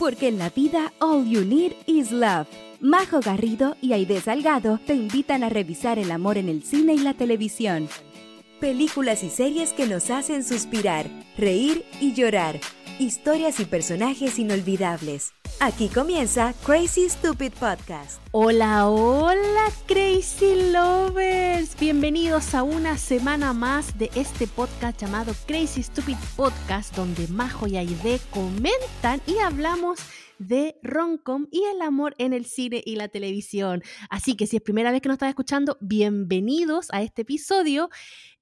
porque en la vida all you need is love. Majo Garrido y Aide Salgado te invitan a revisar el amor en el cine y la televisión. Películas y series que nos hacen suspirar, reír y llorar. Historias y personajes inolvidables. Aquí comienza Crazy Stupid Podcast. Hola, hola Crazy Lovers. Bienvenidos a una semana más de este podcast llamado Crazy Stupid Podcast donde Majo y Aide comentan y hablamos de Roncom y el amor en el cine y la televisión. Así que si es primera vez que nos estás escuchando, bienvenidos a este episodio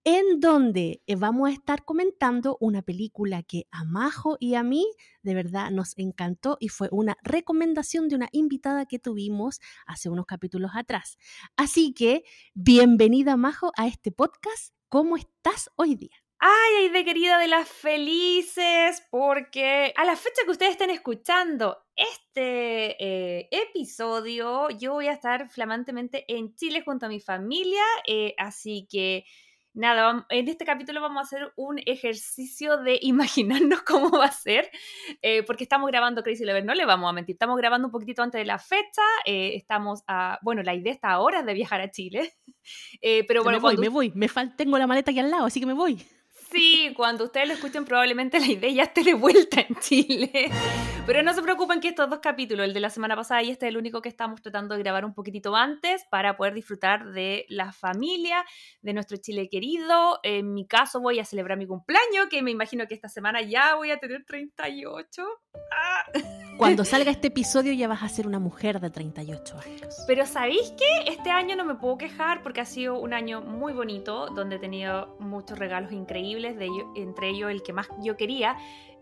en donde eh, vamos a estar comentando una película que a Majo y a mí de verdad nos encantó y fue una recomendación de una invitada que tuvimos hace unos capítulos atrás. Así que, bienvenida Majo a este podcast. ¿Cómo estás hoy día? Ay, ay, de querida de las felices, porque a la fecha que ustedes estén escuchando este eh, episodio, yo voy a estar flamantemente en Chile junto a mi familia, eh, así que nada, en este capítulo vamos a hacer un ejercicio de imaginarnos cómo va a ser, eh, porque estamos grabando Crazy Lover, no le vamos a mentir, estamos grabando un poquitito antes de la fecha, eh, estamos a, bueno, la idea está ahora de viajar a Chile, eh, pero bueno, me voy, me voy, me tengo la maleta aquí al lado, así que me voy. Sí, cuando ustedes lo escuchen probablemente la idea ya esté de vuelta en Chile. Pero no se preocupen que estos dos capítulos, el de la semana pasada y este es el único que estamos tratando de grabar un poquitito antes para poder disfrutar de la familia, de nuestro Chile querido. En mi caso voy a celebrar mi cumpleaños, que me imagino que esta semana ya voy a tener 38. ¡Ah! Cuando salga este episodio ya vas a ser una mujer de 38 años. Pero ¿sabéis qué? Este año no me puedo quejar porque ha sido un año muy bonito, donde he tenido muchos regalos increíbles de entre ellos el que más yo quería,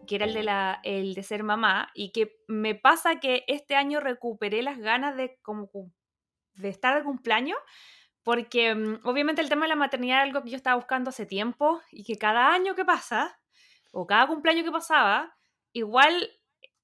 que era el de, la, el de ser mamá, y que me pasa que este año recuperé las ganas de, como, de estar de cumpleaños, porque mm, obviamente el tema de la maternidad es algo que yo estaba buscando hace tiempo, y que cada año que pasa, o cada cumpleaños que pasaba, igual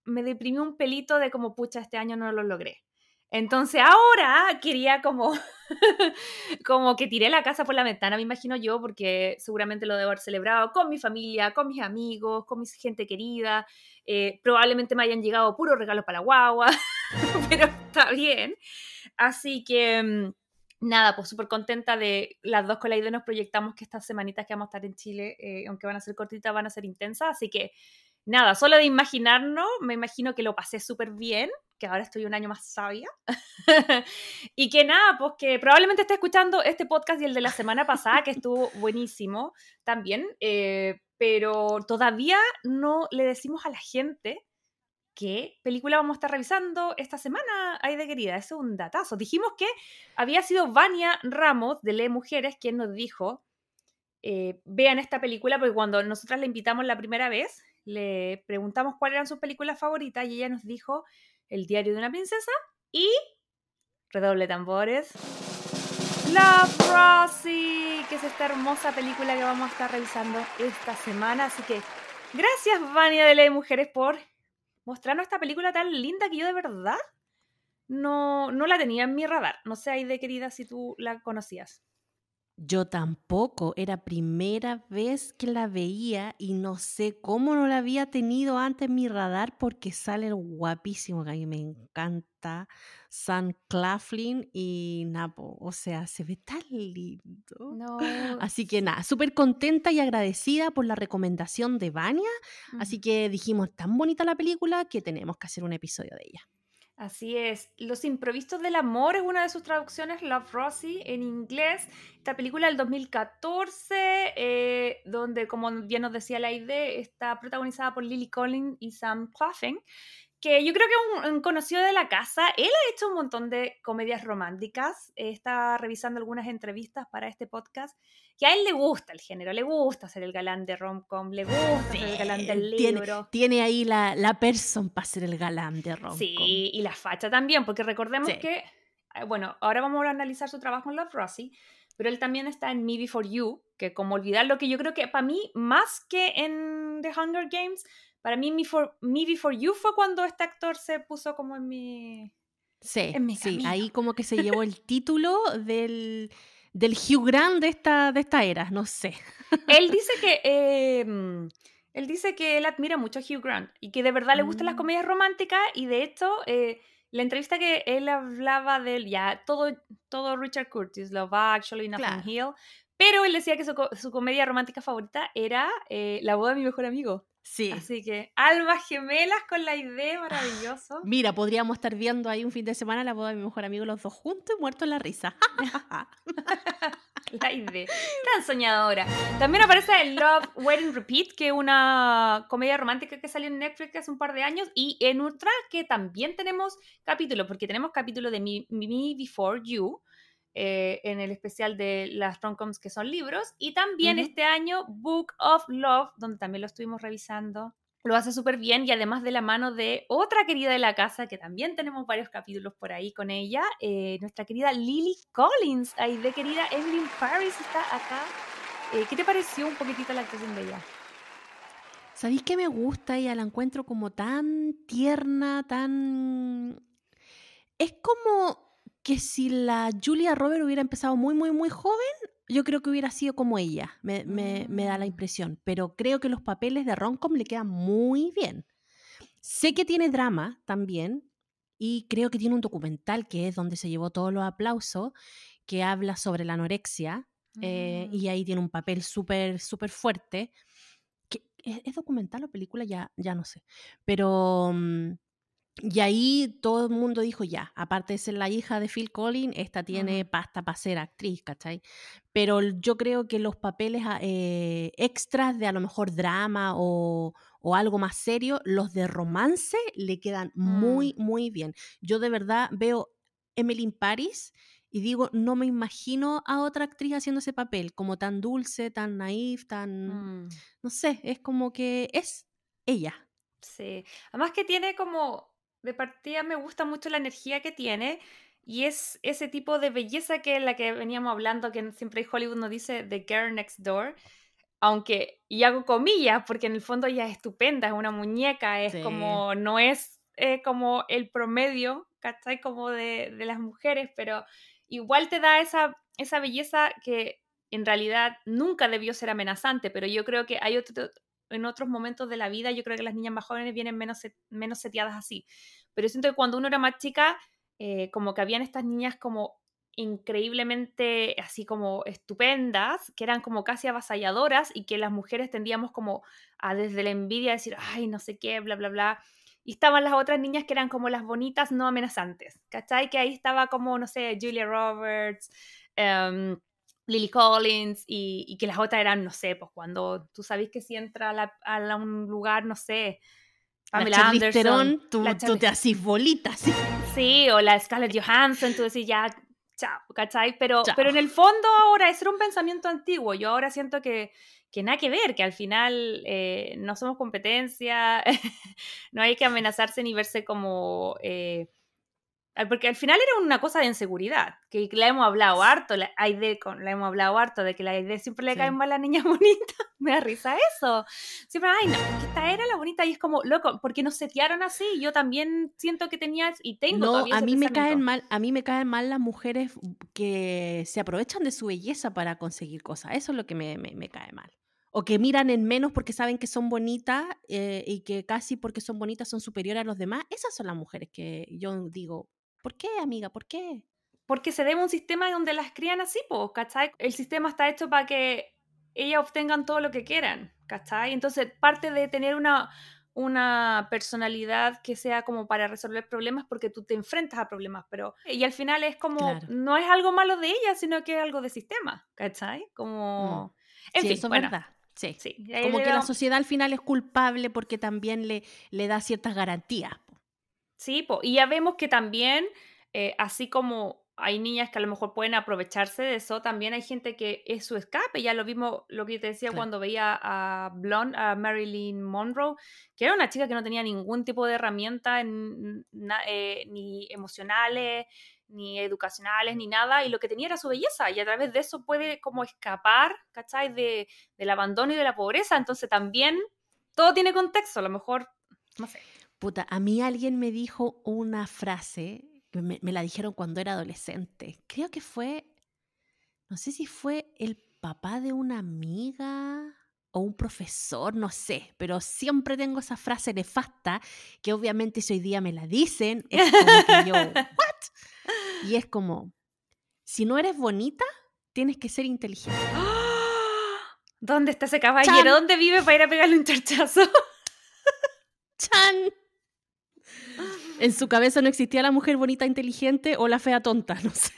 me deprimió un pelito de como, pucha, este año no lo logré. Entonces ahora quería como, como que tiré la casa por la ventana, me imagino yo, porque seguramente lo debo haber celebrado con mi familia, con mis amigos, con mi gente querida. Eh, probablemente me hayan llegado puros regalos para la guagua, pero está bien. Así que mm, nada, pues súper contenta de las dos con la idea nos proyectamos que estas semanitas que vamos a estar en Chile, eh, aunque van a ser cortitas, van a ser intensas. Así que nada, solo de imaginarnos, me imagino que lo pasé súper bien que ahora estoy un año más sabia. y que nada, pues que probablemente esté escuchando este podcast y el de la semana pasada, que estuvo buenísimo también, eh, pero todavía no le decimos a la gente qué película vamos a estar revisando esta semana, ay de querida, es un datazo. Dijimos que había sido Vania Ramos de Le Mujeres quien nos dijo, eh, vean esta película, porque cuando nosotras la invitamos la primera vez, le preguntamos cuáles eran sus películas favoritas y ella nos dijo el diario de una princesa y redoble tambores. La Rosie, que es esta hermosa película que vamos a estar revisando esta semana. Así que gracias, Vania de Ley Mujeres, por mostrarnos esta película tan linda que yo de verdad no, no la tenía en mi radar. No sé, de querida, si tú la conocías. Yo tampoco, era primera vez que la veía y no sé cómo no la había tenido antes en mi radar porque sale guapísimo, que a mí me encanta Sam Claflin y Napo, o sea, se ve tan lindo. No. Así que nada, súper contenta y agradecida por la recomendación de Vania, así que dijimos, tan bonita la película que tenemos que hacer un episodio de ella. Así es. Los improvistos del amor es una de sus traducciones, Love Rosie, en inglés. Esta película del 2014, eh, donde, como bien nos decía la idea, está protagonizada por Lily Collins y Sam Claflin que yo creo que un, un, conocido de la casa, él ha hecho un montón de comedias románticas, está revisando algunas entrevistas para este podcast, que a él le gusta el género, le gusta ser el galán de romcom, le gusta ser el galán del libro. Tiene, ahí la, la person para ser el galán de romcom. Sí, y la facha también, porque recordemos que, eh, bueno, ahora vamos a analizar su trabajo en Love Rosie, pero él también está en Me Before You, que como olvidar lo que yo creo que para mí, más que en The Hunger Games, para mí, Me, For, Me Before You fue cuando este actor se puso como en mi. Sí, sí, ahí como que se llevó el título del, del Hugh Grant de esta, de esta era, no sé. Él dice que em, Él dice que él admira mucho a Hugh Grant y que de verdad le gustan las Mm. comedias románticas y de hecho eh, la entrevista que él hablaba de él, ya todo, todo Richard Curtis, Love Actually, Nothing Claro. Hill, pero él decía que su, su comedia romántica favorita era eh, La boda de mi mejor amigo. Sí. Así que almas gemelas con la idea, maravilloso. Mira, podríamos estar viendo ahí un fin de semana la boda de mi mejor amigo, los dos juntos y muertos en la risa. La idea. Tan soñadora. También aparece el Love, Wedding Repeat, que es una comedia romántica que salió en Netflix hace un par de años. Y en otra que también tenemos capítulos, porque tenemos capítulo de Me, Me Before You, eh, en el especial de las romcoms que son libros. Y también este año Book of Love, donde también lo estuvimos revisando. Lo hace súper bien y además de la mano de otra querida de la casa, que también tenemos varios capítulos por ahí con ella, eh, nuestra querida Lily Collins. Ay, de querida Emily in Paris está acá. Eh, ¿Qué te pareció un poquitito la actuación de ella? ¿Sabéis que me gusta? Ella la encuentro como tan tierna, tan... Es como que si la Julia Robert hubiera empezado muy, muy, muy joven, yo creo que hubiera sido como ella, me, me- me da la Mm. impresión. Pero creo que los papeles de Roncom le quedan muy bien. Sé que tiene drama también y creo que tiene un documental que es donde se llevó todos los aplausos, que habla sobre la anorexia eh, Mm. y ahí tiene un papel súper, súper fuerte. que- ¿Es, es documental o película? Ya, ya no sé. Pero... mm, y ahí todo el mundo dijo, ya, aparte de ser la hija de Phil Collins, esta tiene pasta para ser actriz, ¿cachai? Pero yo creo que los papeles ah, eh, extras de a lo mejor drama o, o algo más serio, los de romance le quedan muy, muy bien. Yo de verdad veo Emily in Paris y digo, no me imagino a otra actriz haciendo ese papel, como tan dulce, tan naif, tan... Mm. No sé, es como que es ella. Sí, además que tiene como, de partida me gusta mucho la energía que tiene y es ese tipo de belleza que es la que veníamos hablando, que siempre en Hollywood nos dice The Girl Next Door, aunque, y hago comillas, porque en el fondo ella es estupenda, es una muñeca, es Sí. como, no es eh, como el promedio, ¿cachai? Como de, de las mujeres, pero igual te da esa, esa belleza que en realidad nunca debió ser amenazante, pero yo creo que hay otro, en otros momentos de la vida, yo creo que las niñas más jóvenes vienen menos, set- menos seteadas así. Pero siento que cuando uno era más chica, eh, como que habían estas niñas como increíblemente así como estupendas, que eran como casi avasalladoras y que las mujeres tendíamos como a desde la envidia decir, ay, no sé qué, bla, bla, bla. Y estaban las otras niñas que eran como las bonitas no amenazantes, ¿cachai? Que ahí estaba como, no sé, Julia Roberts, em, Lily Collins y, y que las otras eran, no sé, pues cuando tú sabes que si entra a, la- a la- un lugar, no sé, Pamela la Anderson, Theron, tú, la tú te haces bolitas. ¿sí? Sí, o la Scarlett Johansson, tú decís ya, chao, ¿cachai? Pero, Chao. pero en el fondo ahora, ese era un pensamiento antiguo. Yo ahora siento que, que nada que ver, que al final eh, no somos competencia, no hay que amenazarse ni verse como... eh, porque al final era una cosa de inseguridad, que la hemos hablado harto, la Aide la hemos hablado harto, de que la Aide siempre le Sí. caen mal a las niñas bonitas, me da risa eso. Siempre, ay, no, esta era la bonita y es como, loco, porque nos setearon así? Yo también siento que tenía y tengo No, todavía a mí me caen mal, a mí me caen mal las mujeres que se aprovechan de su belleza para conseguir cosas. Eso es lo que me, me- me cae mal. O que miran en menos porque saben que son bonitas eh, y que casi porque son bonitas son superiores a los demás. Esas son las mujeres que yo digo, ¿por qué, amiga? ¿Por qué? Porque se debe a un sistema donde las crían así, pues, ¿cachai? El sistema está hecho para que ellas obtengan todo lo que quieran, ¿cachai? Entonces, parte de tener una, una personalidad que sea como para resolver problemas porque tú te enfrentas a problemas, pero... Y al final es como, Claro. no es algo malo de ella, sino que es algo de sistema, ¿cachai? Como... En sí, fin, eso es verdad. Sí. sí. Como que la sociedad al final es culpable porque también le, le da ciertas garantías. Sí, po, y ya vemos que también, eh, así como hay niñas que a lo mejor pueden aprovecharse de eso, también hay gente que es su escape. Ya lo vimos, lo que te decía Claro. cuando veía a Blonde, a Marilyn Monroe, que era una chica que no tenía ningún tipo de herramienta en- na- eh, ni emocionales, ni educacionales, ni nada, y lo que tenía era su belleza, y a través de eso puede como escapar, ¿cachai? De, del abandono y de la pobreza. Entonces también todo tiene contexto, a lo mejor, no sé. Puta, a mí alguien me dijo una frase, me, me la dijeron cuando era adolescente. Creo que fue, no sé si fue el papá de una amiga o un profesor, no sé, pero siempre tengo esa frase nefasta que obviamente si hoy día me la dicen, es como que yo, ¿what? Y es como, si no eres bonita, tienes que ser inteligente. ¿Dónde está ese caballero? ¿Dónde vive para ir a pegarle un charchazo? ¡Chan! En su cabeza no existía la mujer bonita inteligente o la fea tonta, no sé.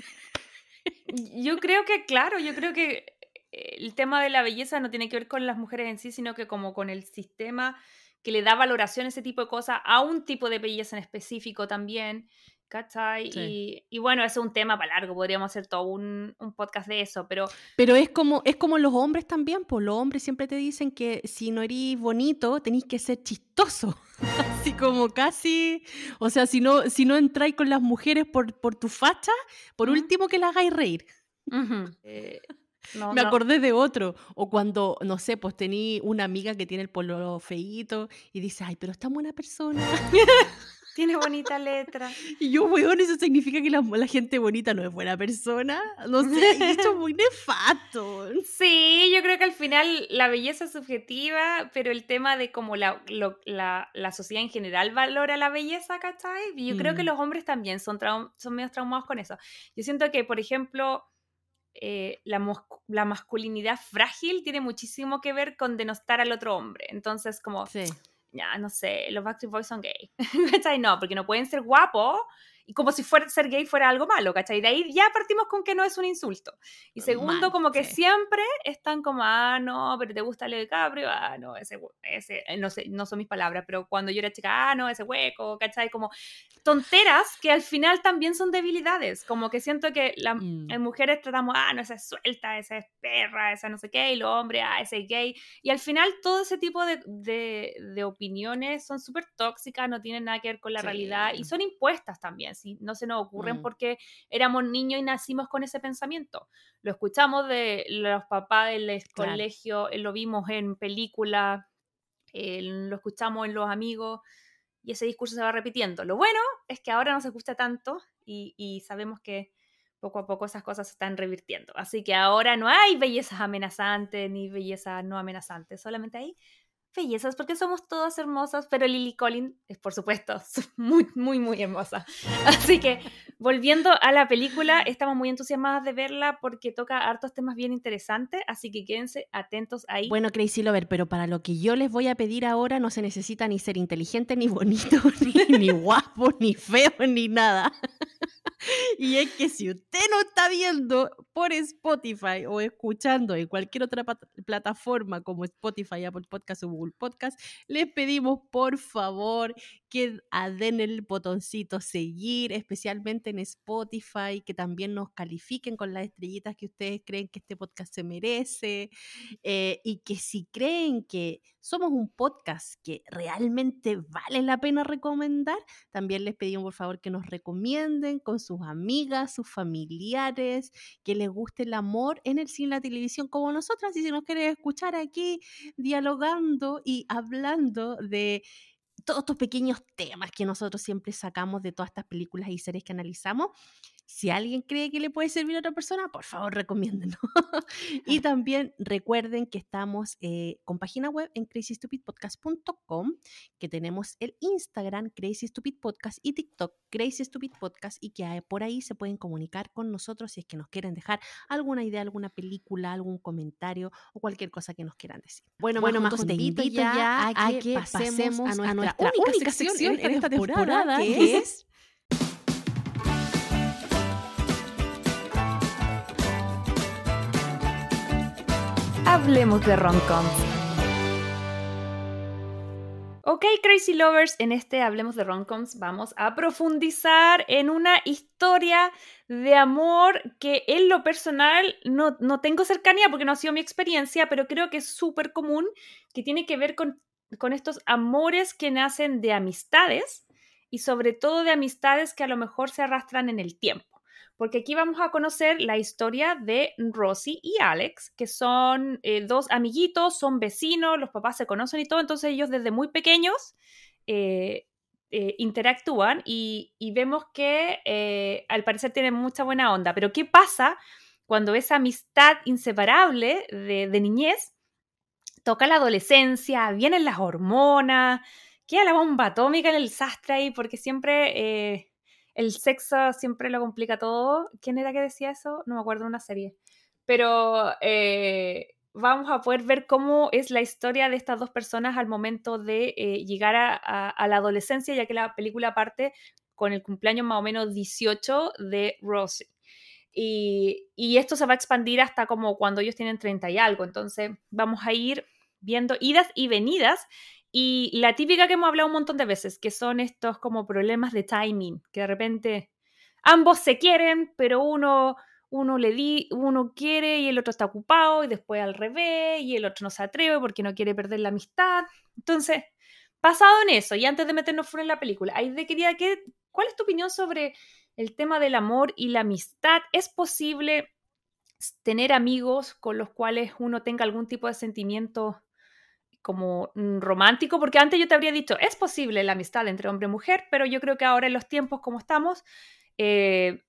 Yo creo que, claro, yo creo que el tema de la belleza no tiene que ver con las mujeres en sí, sino que como con el sistema que le da valoración a ese tipo de cosas, a un tipo de belleza en específico también. ¿Cachai? Y, bueno, eso es un tema para largo, podríamos hacer todo un, podcast de eso, pero... Pero es como, es como los hombres también, pues los hombres siempre te dicen que si no eres bonito, tenéis que ser chistoso. Así como casi, o sea, si no, si no entráis con las mujeres por, por tu facha, por último que las hagáis reír. Me acordé de otro. O cuando, no sé, pues tení una amiga que tiene el polo feíto y dice, ay, pero está buena persona. Tiene bonita letra. Y yo, weón, eso significa que la, gente bonita no es buena persona. No sé, esto es muy nefasto. Sí, yo creo que al final la belleza es subjetiva, pero el tema de cómo la, la, sociedad en general valora la belleza, ¿cachai? Y yo creo que mm. los hombres también son, son medio traumados con eso. Yo siento que, por ejemplo, eh, la, la, masculinidad frágil tiene muchísimo que ver con denostar al otro hombre. Entonces, como, ya, no sé, los Backstreet Boys son gay. no, porque no pueden ser guapos y como si fuera, ser gay fuera algo malo, ¿cachai? De ahí ya partimos con que no es un insulto. Y segundo, como que siempre están como, ah, no, pero te gusta Leo DiCaprio, ah, no, ese, ese, eh, no sé, no son mis palabras, pero cuando yo era chica, ah, no, ese hueco, ¿cachai? Como tonteras que al final también son debilidades, como que siento que las mm. mujeres tratamos, ah, no, esa es suelta, esa es perra, esa no sé qué, y los hombres, ah, ese es gay, y al final todo ese tipo de, de, de opiniones son súper tóxicas, no tienen nada que ver con la realidad, y son impuestas también no se nos ocurren mm. porque éramos niños y nacimos con ese pensamiento. Lo escuchamos de los papás del colegio, eh, lo vimos en películas, eh, lo escuchamos en los amigos y ese discurso se va repitiendo. Lo bueno es que ahora no se escucha tanto y, y sabemos que poco a poco esas cosas se están revirtiendo. Así que ahora no hay bellezas amenazantes ni bellezas no amenazantes, solamente hay bellezas porque somos todas hermosas, pero Lily Collins es por supuesto muy, muy, muy hermosa. Así que volviendo a la película, estamos muy entusiasmadas de verla porque toca hartos temas bien interesantes, así que quédense atentos ahí. Bueno, Crazy Lover, pero para lo que yo les voy a pedir ahora no se necesita ni ser inteligente, ni bonito, ni, ni guapo, ni feo, ni nada. Y es que si usted no está viendo por Spotify o escuchando en cualquier otra plataforma como Spotify, Apple Podcast o Google Podcast, les pedimos por favor que den el botoncito seguir, especialmente en Spotify, que también nos califiquen con las estrellitas que ustedes creen que este podcast se merece eh, y que si creen que somos un podcast que realmente vale la pena recomendar, también les pedimos por favor que nos recomienden con sus amigas, sus familiares, que les guste el amor en el cine y la televisión como nosotras y si nos quieren escuchar aquí dialogando y hablando de todos estos pequeños temas que nosotros siempre sacamos de todas estas películas y series que analizamos. Si alguien cree que le puede servir a otra persona, por favor, recomiéndenlo. y también recuerden que estamos eh, con página web en crazystupidpodcast.com, que tenemos el Instagram Crazy Stupid Podcast y TikTok Crazy Stupid Podcast y que por ahí se pueden comunicar con nosotros si es que nos quieren dejar alguna idea, alguna película, algún comentario o cualquier cosa que nos quieran decir. Bueno, bueno, más te invito ya a que, pasemos, a nuestra, única, sección, en esta temporada, que es hablemos de romcoms. Ok, Crazy Lovers, en este Hablemos de Romcoms vamos a profundizar en una historia de amor que en lo personal no, no tengo cercanía porque no ha sido mi experiencia, pero creo que es súper común, que tiene que ver con, con estos amores que nacen de amistades y sobre todo de amistades que a lo mejor se arrastran en el tiempo porque aquí vamos a conocer la historia de Rosy y Alex, que son eh, dos amiguitos, son vecinos, los papás se conocen y todo, entonces ellos desde muy pequeños eh, eh, interactúan y, vemos que al parecer tienen mucha buena onda, pero ¿qué pasa cuando esa amistad inseparable de, de niñez toca la adolescencia, vienen las hormonas, queda la bomba atómica en el sastre ahí, porque siempre el sexo siempre lo complica todo. ¿Quién era que decía eso? No me acuerdo de una serie. Pero eh, vamos a poder ver cómo es la historia de estas dos personas al momento de eh, llegar a, la adolescencia, ya que la película parte con el cumpleaños más o menos 18 de Rosie. Y, y, esto se va a expandir hasta como cuando ellos tienen 30 y algo. Entonces vamos a ir viendo idas y venidas. Y la típica que hemos hablado un montón de veces, que son estos como problemas de timing, que de repente ambos se quieren, pero uno uno le di, uno quiere y el otro está ocupado y después al revés y el otro no se atreve porque no quiere perder la amistad. Entonces, basado en eso y antes de meternos fuera en la película, ahí de quería que, ¿cuál es tu opinión sobre el tema del amor y la amistad? ¿Es posible tener amigos con los cuales uno tenga algún tipo de sentimiento como mm, romántico, porque antes yo te habría dicho, es posible la amistad entre hombre y mujer, pero yo creo que ahora en los tiempos como estamos, eh,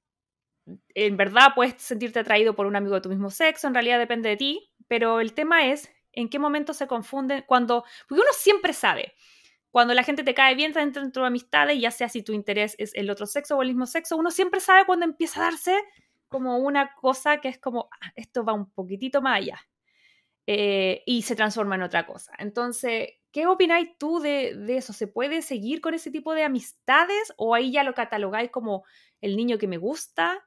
en verdad puedes sentirte atraído por un amigo de tu mismo sexo, en realidad depende de ti, pero el tema es en qué momento se confunden cuando, porque uno siempre sabe, cuando la gente te cae bien dentro de tu amistades, ya sea si tu interés es el otro sexo o el mismo sexo, uno siempre sabe cuando empieza a darse como una cosa que es como, ah, esto va un poquitito más allá eh, y se transforma en otra cosa. Entonces, ¿qué opináis tú de, de, eso? ¿Se puede seguir con ese tipo de amistades o ahí ya lo catalogáis como el niño que me gusta?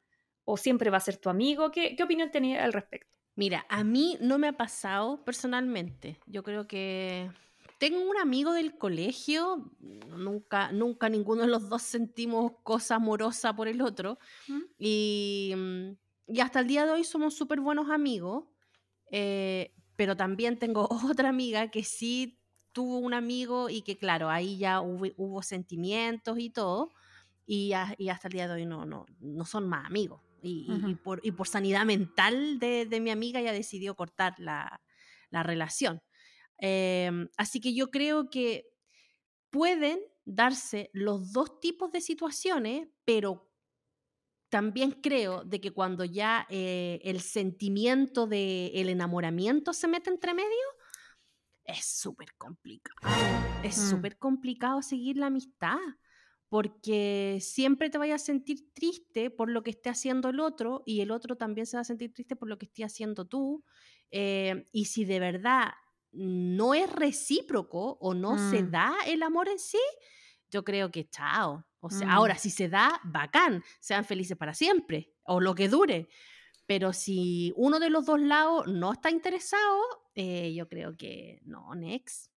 o siempre va a ser tu amigo? ¿Qué, qué opinión tenía al respecto? Mira, a mí no me ha pasado personalmente. Yo creo que tengo un amigo del colegio, nunca, nunca ninguno de los dos sentimos cosa amorosa por el otro. Y, mm, y, hasta el día de hoy somos súper buenos amigos. Eh, pero también tengo otra amiga que sí tuvo un amigo y que, claro, ahí ya hubo, sentimientos y todo. Y, y, hasta el día de hoy no, no, no son más amigos. Y, por, y, por, sanidad mental de, de, mi amiga ya decidió cortar la, la relación. Em, así que yo creo que pueden darse los dos tipos de situaciones, pero también creo de que cuando ya eh, el sentimiento del el enamoramiento se mete entre medio, es súper complicado. Es mm. súper complicado seguir la amistad porque siempre te vayas a sentir triste por lo que esté haciendo el otro y el otro también se va a sentir triste por lo que esté haciendo tú. Eh, y si de verdad no es recíproco o no se mm. da el amor en sí, yo creo que chao. O sea, ahora mm. si se da, bacán, sean felices para siempre o lo que dure. Pero si uno de los dos lados no está interesado, eh, yo creo que no, next.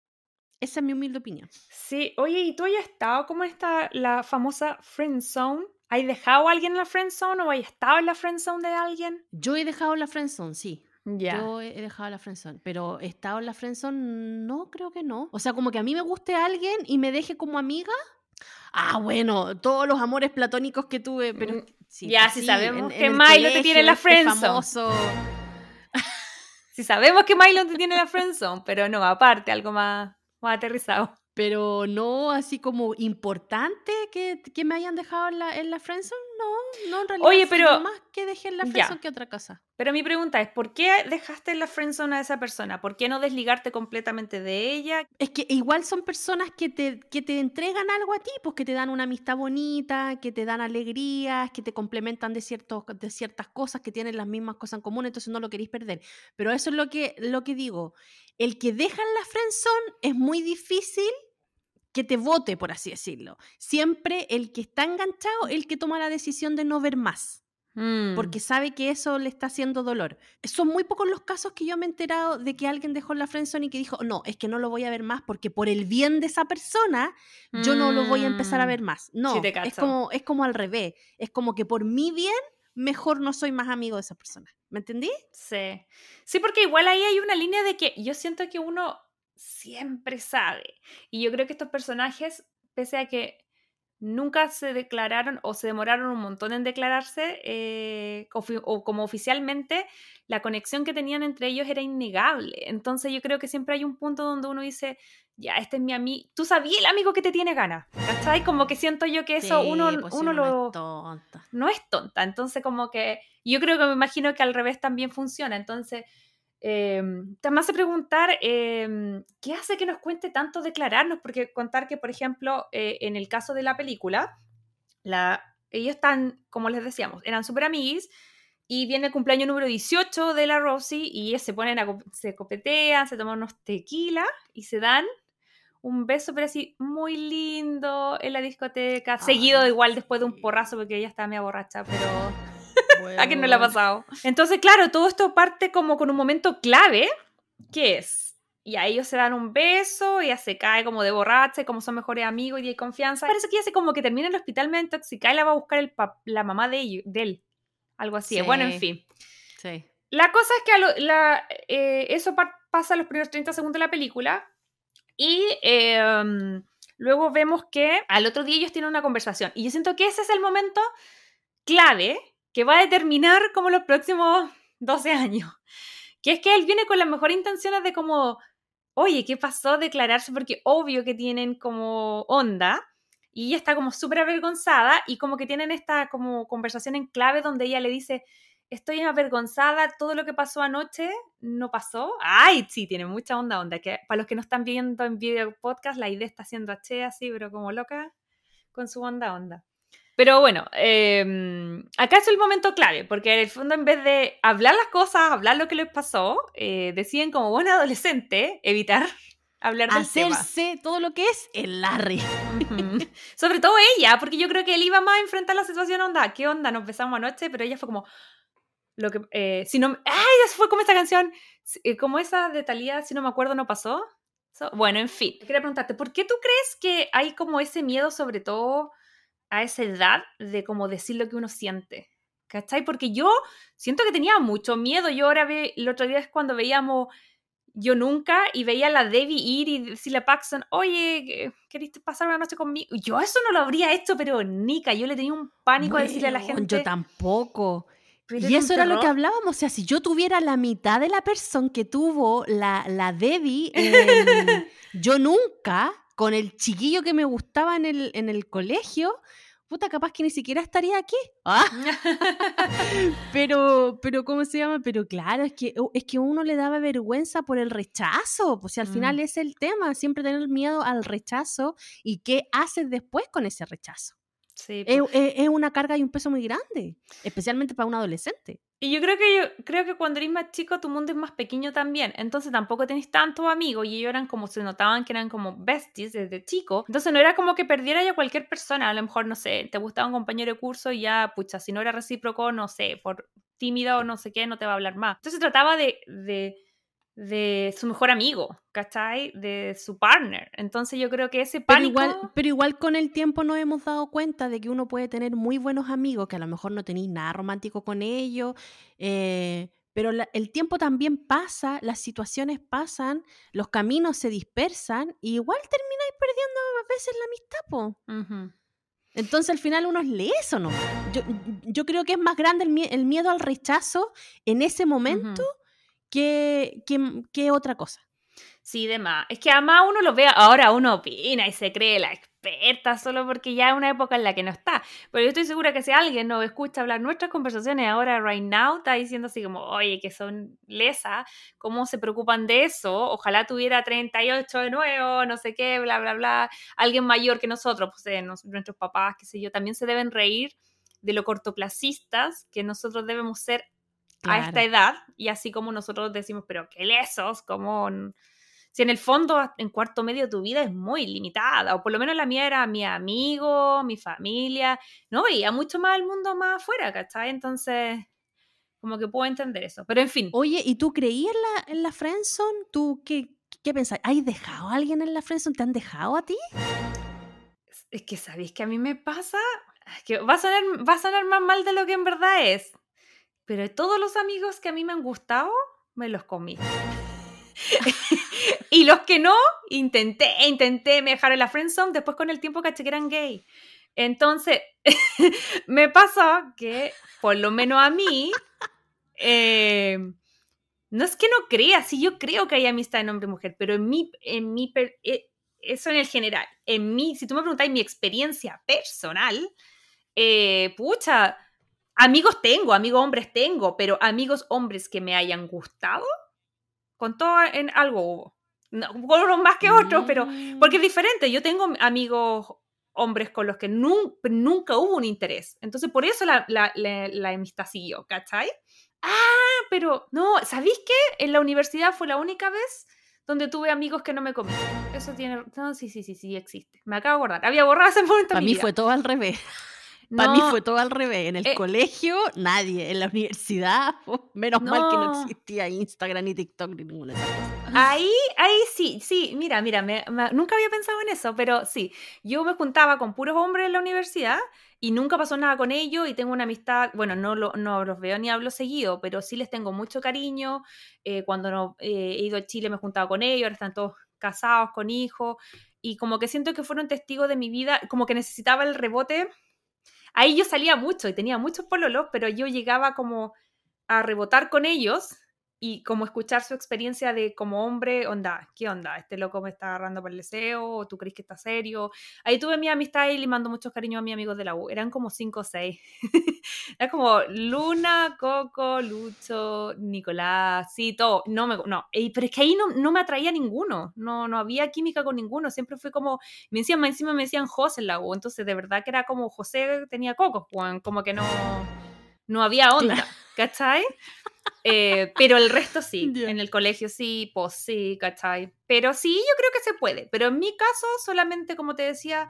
Esa es mi humilde opinión. Sí, oye, ¿y tú has estado como está la famosa friend zone? ¿Has dejado a alguien en la friend zone o has estado en la friend zone de alguien? Yo he dejado la friend zone, sí. Ya. Yo he dejado la friendzone, pero he estado en la friendzone, no, creo que no. O sea, como que a mí me guste alguien y me deje como amiga. Ah, bueno, todos los amores platónicos que tuve, pero mm, ya sí, sabemos que Milo te tiene la friendzone. si sabemos que Milo te tiene la friendzone, pero no, aparte, algo más más aterrizado. Pero no así como importante que, que me hayan dejado en la, en la friendzone, no, no en realidad. Oye, pero más que dejé en la friendzone que otra cosa. Pero mi pregunta es, ¿por qué dejaste en la friendzone a esa persona? ¿Por qué no desligarte completamente de ella? Es que igual son personas que te, que te entregan algo a ti, pues que te dan una amistad bonita, que te dan alegrías, que te complementan de, ciertos, de ciertas cosas, que tienen las mismas cosas en común, entonces no lo queréis perder. Pero eso es lo que, lo que digo el que deja en la friendzone es muy difícil que te vote, por así decirlo. Siempre el que está enganchado, el que toma la decisión de no ver más. Porque mm. sabe que eso le está haciendo dolor. Son muy pocos los casos que yo me he enterado de que alguien dejó la friendzone y que dijo, no, es que no lo voy a ver más porque por el bien de esa persona yo no lo voy a empezar a ver mm. más. No, es, como, es como al revés. Es como que por mi bien mejor no soy más amigo de esa persona. ¿Me entendí? Sí. Sí, porque igual ahí hay una línea de que yo siento que uno siempre sabe. Y yo creo que estos personajes, pese a que nunca se declararon o se demoraron un montón en declararse, eh, o, como oficialmente, la conexión que tenían entre ellos era innegable. Entonces yo creo que siempre hay un punto donde uno dice, ya, este es mi amigo, tú sabías el amigo que te tiene ganas, ¿cachai? Como que siento yo que eso uno, pues uno lo... No es tonta. No es tonta, entonces como que yo creo que me imagino que al revés también funciona, entonces Em, también hace preguntar em, qué hace que nos cuente tanto declararnos, porque contar que, por ejemplo, eh, en el caso de la película, la, ellos están, como les decíamos, eran súper amigos y viene el cumpleaños número 18 de la Rosie y se ponen a, se copetean, se toman unos tequila y se dan un beso, pero así muy lindo en la discoteca, seguido igual después de un porrazo porque ella estaba media borracha, pero ¿A quién no le ha pasado? Entonces, claro, todo esto parte como con un momento clave, que es, y a ellos se dan un beso, ella se cae como de borracha, y como son mejores amigos y hay confianza. Parece que ella se como que termina en el hospital medio intoxicada y la va a buscar el la mamá de, él. Algo así. Bueno, en fin. Sí. La cosa es que la, eh, eso pasa los primeros 30 segundos de la película y em, luego vemos que al otro día ellos tienen una conversación. Y yo siento que ese es el momento clave que va a determinar como los próximos 12 años. Que es que él viene con las mejores intenciones de como, oye, ¿qué pasó? Declararse porque obvio que tienen como onda. Y ella está como súper avergonzada y como que tienen esta como conversación en clave donde ella le dice, estoy avergonzada, todo lo que pasó anoche no pasó. Ay, sí, tiene mucha onda, onda. Que para los que no están viendo en video podcast, la idea está haciendo H así, pero como loca, con su onda, onda. Pero bueno, em, acá es el momento clave, porque en el fondo en vez de hablar las cosas, hablar lo que les pasó, eh, deciden como buen adolescente evitar hablar del Hacerse todo lo que es el Larry. Sobre todo ella, porque yo creo que él iba más a enfrentar la situación onda. ¿Qué onda? Nos besamos anoche, pero ella fue como... Lo que, eh, si no, ¡Ay! Eso fue como esta canción, eh, como esa de Talía, si no me acuerdo, no pasó. bueno, en fin. Quería preguntarte, ¿por qué tú crees que hay como ese miedo, sobre todo a esa edad de como decir lo que uno siente. ¿Cachai? Porque yo siento que tenía mucho miedo. Yo ahora ve, el otro día es cuando veíamos Yo Nunca y veía a la Debbie ir y decirle a Paxson, oye, ¿queriste pasar una noche conmigo? Yo eso no lo habría hecho, pero Nica, yo le tenía un pánico a decirle a la gente. Yo tampoco. y eso era lo que hablábamos. O sea, si yo tuviera la mitad de la persona que tuvo la, la Debbie, yo nunca, con el chiquillo que me gustaba en el, en el colegio, puta, capaz que ni siquiera estaría aquí. Ah. pero, pero, ¿cómo se llama? Pero claro, es que, es que uno le daba vergüenza por el rechazo, pues si al final mm. es el tema, siempre tener miedo al rechazo y qué haces después con ese rechazo. Sí, es, es, una carga y un peso muy grande, especialmente para un adolescente. Y yo creo que yo creo que cuando eres más chico tu mundo es más pequeño también, entonces tampoco tenés tantos amigos y ellos eran como se notaban que eran como besties desde chico, entonces no era como que perdiera ya cualquier persona, a lo mejor no sé, te gustaba un compañero de curso y ya pucha, si no era recíproco, no sé, por tímido o no sé qué, no te va a hablar más. Entonces trataba de, de de su mejor amigo, ¿cachai? De su partner. Entonces yo creo que ese pánico... Pero igual, pero igual con el tiempo nos hemos dado cuenta de que uno puede tener muy buenos amigos, que a lo mejor no tenéis nada romántico con ellos, eh, pero el tiempo también pasa, las situaciones pasan, los caminos se dispersan, y igual termináis perdiendo a veces la amistad, po. Entonces al final uno es eso, ¿no? Yo, yo creo que es más grande el, miedo al rechazo en ese momento ¿Qué, qué, otra cosa? Sí, demás. Es que además uno lo ve, ahora uno opina y se cree la experta solo porque ya es una época en la que no está. Pero yo estoy segura que si alguien nos escucha hablar nuestras conversaciones ahora, right now, está diciendo así como, oye, que son lesa, ¿cómo se preocupan de eso? Ojalá tuviera 38 de nuevo, no sé qué, bla, bla, bla. Alguien mayor que nosotros, pues eh, nuestros papás, qué sé yo, también se deben reír de lo cortoplacistas que nosotros debemos ser a esta edad y así como nosotros decimos, pero qué lesos, como si en el fondo en cuarto medio tu vida es muy limitada, o por lo menos la mía era mi amigo, mi familia, no veía mucho más el mundo más afuera, ¿cachai? Entonces, como que puedo entender eso, pero en fin. Oye, ¿y tú creías en la, en la Friendzone? ¿Tú qué, qué pensás? ¿Hay dejado a alguien en la Friendzone? ¿Te han dejado a ti? Es que sabéis que a mí me pasa, que va a sonar, va a sonar más mal de lo que en verdad es pero todos los amigos que a mí me han gustado, me los comí. y los que no, intenté, intenté, me dejaron la friendzone, después con el tiempo caché que eran gay. Entonces, me pasa que, por lo menos a mí, eh, no es que no crea, sí yo creo que hay amistad en hombre y mujer, pero en mi, en mi, eh, eso en el general, en mí, si tú me preguntáis mi experiencia personal, eh, pucha, Amigos tengo, amigos hombres tengo, pero amigos hombres que me hayan gustado, con todo en algo hubo. con unos más que otros, pero porque es mm. diferente. Yo tengo amigos hombres con los que nunca hubo un interés. Entonces, por eso la, la, la, amistad siguió, ¿cachai? Ah, pero no, ¿sabéis qué? En la universidad fue la única vez donde tuve amigos que no me comían. Eso tiene. No, sí, sí, sí, sí, existe. Me acabo de acordar. Había borrado ese momento. Para mí fue todo al revés. Para mí fue todo al revés. En el eh, colegio, nadie. En la universidad, menos mal que no existía Instagram ni TikTok ni ninguna de esas cosas. Ahí, ahí sí, sí, mira, mira, nunca había pensado en eso, pero sí, yo me juntaba con puros hombres en la universidad y nunca pasó nada con ellos y tengo una amistad, bueno, no, no los veo ni hablo seguido, pero sí les tengo mucho cariño. Eh, cuando no, eh, he ido a Chile me he juntado con ellos, ahora están todos casados, con hijos, y como que siento que fueron testigos de mi vida, como que necesitaba el rebote ahí yo salía mucho y tenía muchos pololos, pero yo llegaba como a rebotar con ellos y como escuchar su experiencia de como hombre, onda, ¿qué onda? ¿Este loco me está agarrando por el deseo? ¿O tú crees que está serio? Ahí tuve mi amistad y le mando muchos cariños a mis amigos de la U. Eran como cinco o seis. Era como Luna, Coco, Lucho, Nicolás, sí, todo. No me, no. pero es que ahí no, no, me atraía ninguno. No, no había química con ninguno. Siempre fue como, me decían, encima me decían José en la U. Entonces, de verdad que era como José tenía Coco, como que no, no había onda. ¿Cachai? Eh, pero el resto sí, en el colegio sí, pues sí, ¿cachai? Pero sí, yo creo que se puede. Pero en mi caso, solamente, como te decía,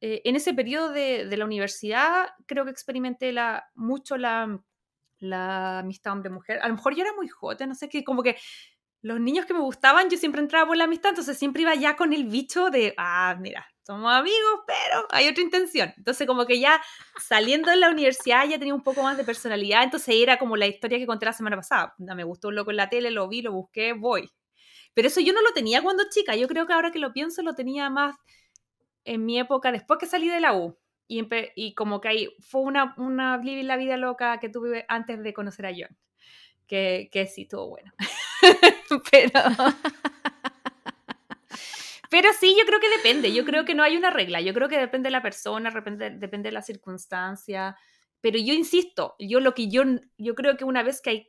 eh, en ese periodo de, de, la universidad, creo que experimenté la, mucho la, la amistad hombre-mujer. A lo mejor yo era muy jote, no sé qué, como que los niños que me gustaban, yo siempre entraba por la amistad, entonces siempre iba ya con el bicho de, ah, mira, somos amigos, pero hay otra intención. Entonces, como que ya saliendo de la universidad ya tenía un poco más de personalidad, entonces era como la historia que conté la semana pasada. Me gustó un loco en la tele, lo vi, lo busqué, voy. Pero eso yo no lo tenía cuando chica, yo creo que ahora que lo pienso lo tenía más en mi época después que salí de la U. Y, y como que ahí fue una, una la vida loca que tuve antes de conocer a John. Que, que sí, estuvo bueno. pero... Pero sí, yo creo que depende. Yo creo que no hay una regla. Yo creo que depende de la persona, depende, depende de la circunstancia. Pero yo insisto, yo lo que yo, yo creo que una vez que hay,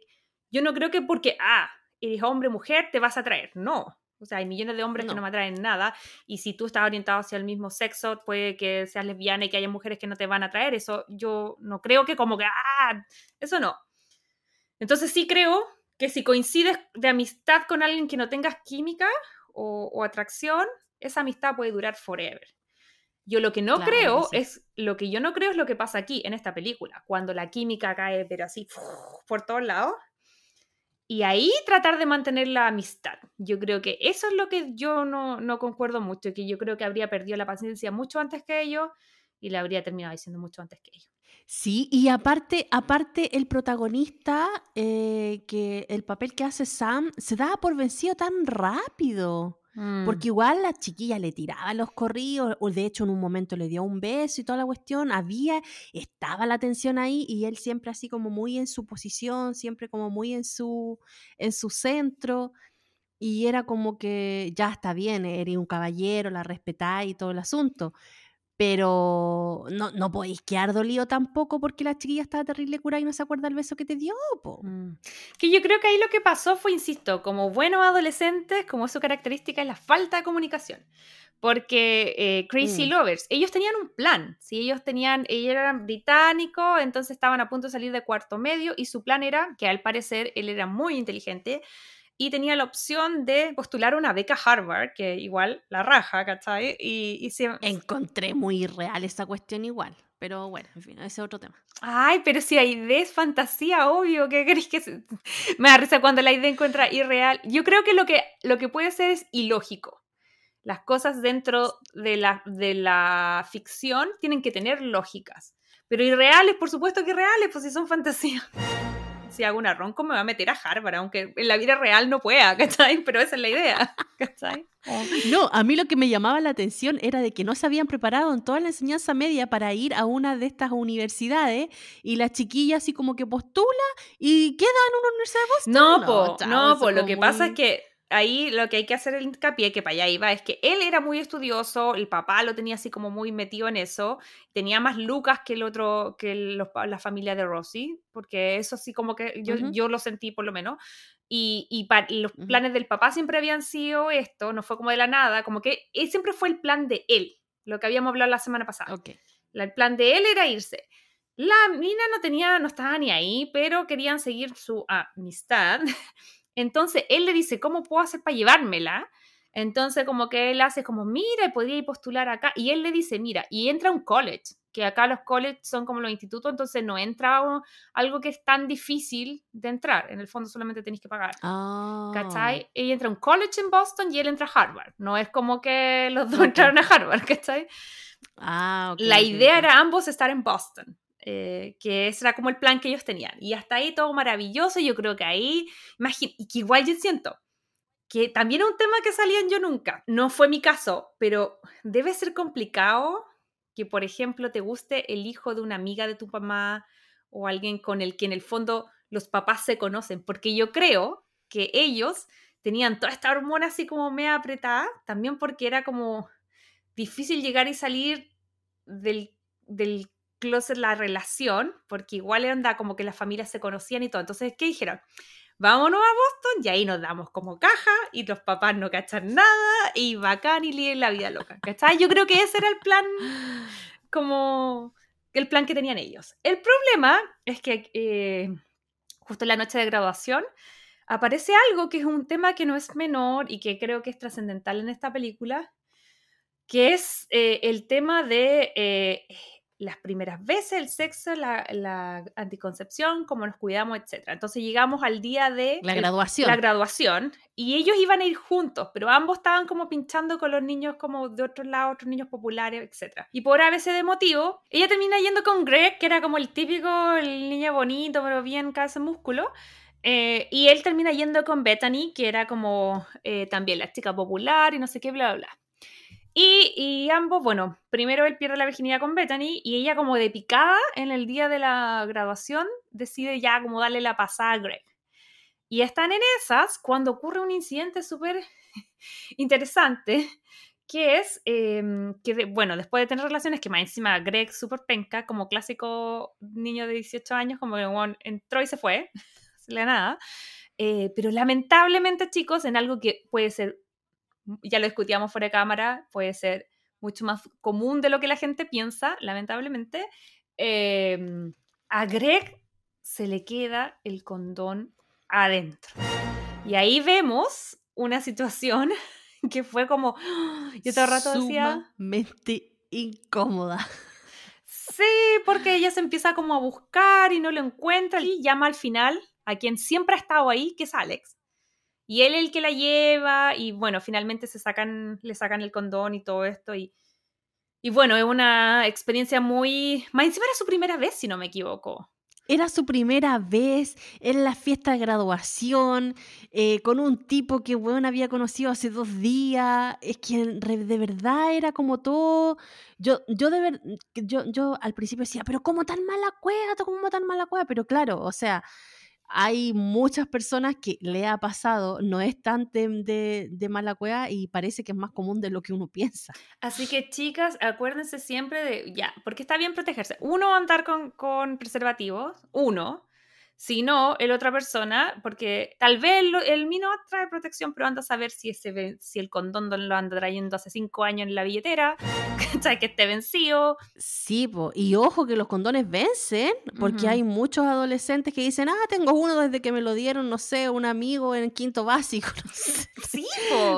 yo no creo que porque, ah, eres hombre, mujer, te vas a atraer. No. O sea, hay millones de hombres que no me atraen nada. Y si tú estás orientado hacia el mismo sexo, puede que seas lesbiana y que haya mujeres que no te van a atraer. Eso yo no creo que como que, ah, eso no. Entonces sí creo que si coincides de amistad con alguien que no tengas química o, atracción, esa amistad puede durar forever. Yo lo que no creo es, lo que yo no creo es lo que pasa aquí en esta película, cuando la química cae, pero así, por todos lados. Y ahí tratar de mantener la amistad. Yo creo que eso es lo que yo no, no concuerdo mucho, que yo creo que habría perdido la paciencia mucho antes que ellos y la habría terminado diciendo mucho antes que ellos. Sí, y aparte, aparte el protagonista, eh, que el papel que hace Sam, se daba por vencido tan rápido. Mm. Porque igual la chiquilla le tiraba los corridos, o de hecho en un momento le dio un beso y toda la cuestión, había, estaba la tensión ahí y él siempre así como muy en su posición, siempre como muy en su, en su centro, y era como que ya está bien, eres un caballero, la respetáis y todo el asunto pero no, no podéis quedar dolido tampoco porque la chiquilla estaba terrible curada y no se acuerda el beso que te dio, po. Mm. Que yo creo que ahí lo que pasó fue, insisto, como buenos adolescentes, como su característica es la falta de comunicación. Porque eh, Crazy mm. Lovers, ellos tenían un plan, si ellos tenían, ellos eran británicos, entonces estaban a punto de salir de cuarto medio y su plan era, que al parecer él era muy inteligente, y tenía la opción de postular una beca Harvard, que igual la raja, ¿cachai? Y, y Encontré muy real esa cuestión igual, pero bueno, en fin, ese es otro tema. Ay, pero si hay idea es fantasía, obvio, ¿qué crees que Me da risa cuando la idea encuentra irreal. Yo creo que lo que, lo que puede ser es ilógico. Las cosas dentro de la, de la ficción tienen que tener lógicas. Pero irreales, por supuesto que irreales, pues si son fantasías si hago una ronco me va a meter a Harvard, aunque en la vida real no pueda, ¿cachai? Pero esa es la idea, ¿cachai? No, a mí lo que me llamaba la atención era de que no se habían preparado en toda la enseñanza media para ir a una de estas universidades y la chiquilla así como que postula y queda en una universidad de Boston. No, po, no, po, lo que pasa es que ahí lo que hay que hacer el hincapié, que para allá iba, es que él era muy estudioso, el papá lo tenía así como muy metido en eso, tenía más lucas que el otro, que la familia de Rosie, porque eso sí como que yo, yo lo sentí por lo menos. Y, y los planes del papá siempre habían sido esto, no fue como de la nada, como que él siempre fue el plan de él, lo que habíamos hablado la semana pasada. Okay. el plan de él era irse. La mina no tenía, no estaba ni ahí, pero querían seguir su amistad. Entonces él le dice, ¿cómo puedo hacer para llevármela? Entonces como que él hace como, mira, podría ir postular acá. Y él le dice, mira, y entra a un college, que acá los colleges son como los institutos, entonces no entra algo que es tan difícil de entrar. En el fondo solamente tenéis que pagar. Oh. ¿Cachai? Ella entra a un college en Boston y él entra a Harvard. No es como que los dos entraron a Harvard, ¿cachai? Ah, La idea era ambos estar en Boston. Eh, que ese era como el plan que ellos tenían. Y hasta ahí todo maravilloso, yo creo que ahí, imagino, y que igual yo siento que también es un tema que salía en Yo Nunca. No fue mi caso, pero debe ser complicado que, por ejemplo, te guste el hijo de una amiga de tu mamá o alguien con el que en el fondo los papás se conocen, porque yo creo que ellos tenían toda esta hormona así como me apretada, también porque era como difícil llegar y salir del, del closet la relación, porque igual anda como que las familias se conocían y todo. Entonces, ¿qué dijeron? Vámonos a Boston y ahí nos damos como caja y los papás no cachan nada y bacán y líen la vida loca. ¿Cachai? Yo creo que ese era el plan, como el plan que tenían ellos. El problema es que eh, justo en la noche de graduación aparece algo que es un tema que no es menor y que creo que es trascendental en esta película, que es eh, el tema de eh, las primeras veces, el sexo, la, anticoncepción, cómo nos cuidamos, etc. Entonces llegamos al día de la graduación. la graduación y ellos iban a ir juntos, pero ambos estaban como pinchando con los niños como de otro lado, otros niños populares, etc. Y por a veces de motivo, ella termina yendo con Greg, que era como el típico, el niño bonito, pero bien cabeza músculo. Eh, y él termina yendo con Bethany, que era como eh, también la chica popular y no sé qué, bla, bla, bla. Y, ambos, bueno, primero él pierde la virginidad con Bethany y ella como de picada en el día de la graduación decide ya como darle la pasada a Greg. Y están en esas cuando ocurre un incidente súper interesante que es em, que, bueno, después de tener relaciones, que más encima Greg súper penca, como clásico niño de 18 años, como que entró y se fue, se le nada. Eh, pero lamentablemente, chicos, en algo que puede ser ya lo discutíamos fuera de cámara, puede ser mucho más común de lo que la gente piensa, lamentablemente. Em, a Greg se le queda el condón adentro. Y ahí vemos una situación que fue como, yo todo el rato decía... Sumamente incómoda. Sí, porque ella se empieza como a buscar y no lo encuentra y llama al final a quien siempre ha estado ahí, que es Alex. Y él el que la lleva y bueno, finalmente se sacan, le sacan el condón y todo esto y, y bueno, es una experiencia muy... Más encima era su primera vez, si no me equivoco. Era su primera vez en la fiesta de graduación, eh, con un tipo que, bueno, había conocido hace dos días. Es que de verdad era como todo. Yo, yo, de ver, yo, yo al principio decía, pero ¿cómo tan mala cueva? ¿Cómo tan mala cueva? Pero claro, o sea, hay muchas personas que le ha pasado, no es tan de, de, mala cueva y parece que es más común de lo que uno piensa. Así que chicas, acuérdense siempre de, ya, porque está bien protegerse. Uno, andar con, con preservativos, uno, si no, el otra persona, porque tal vez el, el mino trae protección, pero anda a saber si, ese, si el condón lo anda trayendo hace cinco años en la billetera, que esté vencido. Sí, y ojo que los condones vencen, porque hay muchos adolescentes que dicen, ah, tengo uno desde que me lo dieron, no sé, un amigo en quinto básico. Sí,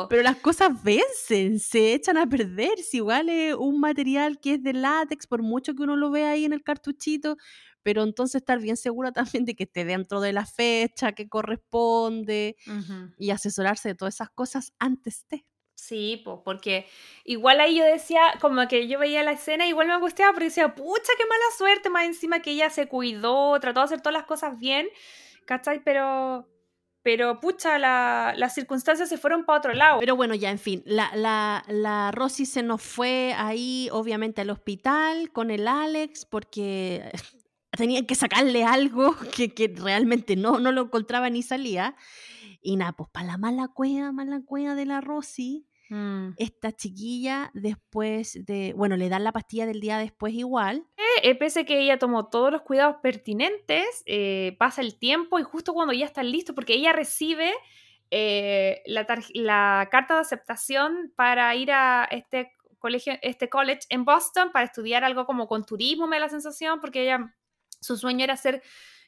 pero las cosas vencen, se echan a perder. Si igual es un material que es de látex, por mucho que uno lo vea ahí en el cartuchito, pero entonces estar bien segura también de que esté dentro de la fecha que corresponde y asesorarse de todas esas cosas antes de. Sí, pues, porque igual ahí yo decía, como que yo veía la escena, igual me angustiaba, porque decía, pucha, qué mala suerte, más encima que ella se cuidó, trató de hacer todas las cosas bien, ¿cachai? Pero, pero pucha, las circunstancias se fueron para otro lado. Pero bueno, ya, en fin, la, la, la Rosy se nos fue ahí, obviamente, al hospital con el Alex, porque tenían que sacarle algo que, que realmente no, no lo encontraba ni salía. Y nada, pues para la mala cueva, mala cueva de la Rosy, Mm. esta chiquilla después de, bueno, le dan la pastilla del día después igual. Eh, pese que ella tomó todos los cuidados pertinentes, eh, pasa el tiempo y justo cuando ya están listos, porque ella recibe eh, la, la carta de aceptación para ir a este colegio, este college en Boston para estudiar algo como con turismo, me da la sensación, porque ella, su sueño era ser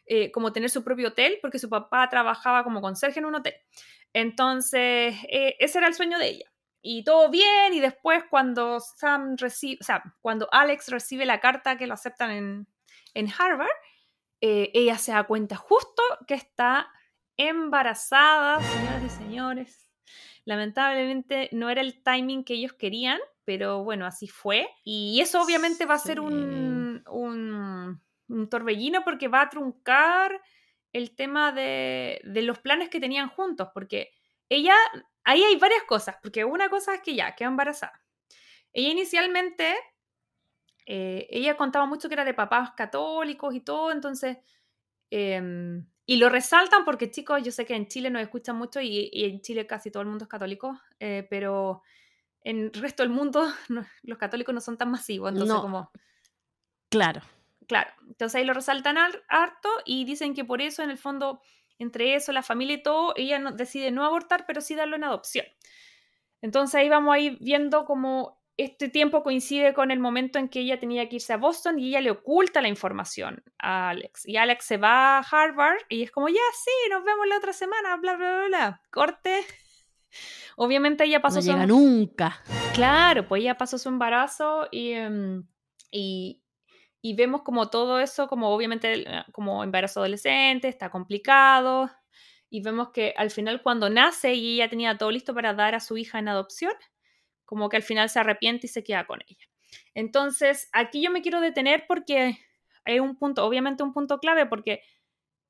eh, como tener su propio hotel, porque su papá trabajaba como conserje en un hotel. Entonces, eh, ese era el sueño de ella. Y todo bien, y después cuando Sam recibe, o sea, cuando Alex recibe la carta que lo aceptan en, en Harvard, eh, ella se da cuenta justo que está embarazada, señoras y señores. Lamentablemente no era el timing que ellos querían, pero bueno, así fue. Y eso obviamente va a ser un, un, un torbellino porque va a truncar el tema de, de los planes que tenían juntos, porque ella, ahí hay varias cosas, porque una cosa es que ya quedó embarazada. Ella inicialmente, eh, ella contaba mucho que era de papás católicos y todo, entonces, em, y lo resaltan porque chicos, yo sé que en Chile nos escuchan mucho y, y en Chile casi todo el mundo es católico, eh, pero en el resto del mundo no- los católicos no son tan masivos, entonces No. como... Claro. Claro, entonces ahí lo resaltan har- harto y dicen que por eso, en el fondo, entre eso, la familia y todo, ella no- decide no abortar, pero sí darlo en adopción. Entonces ahí vamos a ir viendo cómo este tiempo coincide con el momento en que ella tenía que irse a Boston y ella le oculta la información a Alex. Y Alex se va a Harvard y es como, ya, sí, nos vemos la otra semana, bla, bla, bla, bla. Corte. Obviamente ella pasó no su- llega nunca. Claro, pues ella pasó su embarazo y, em, y, y vemos como todo eso, como obviamente eh, como embarazo adolescente, está complicado. Y vemos que al final cuando nace y ella tenía todo listo para dar a su hija en adopción, como que al final se arrepiente y se queda con ella. Entonces, aquí yo me quiero detener porque hay un punto, obviamente un punto clave, porque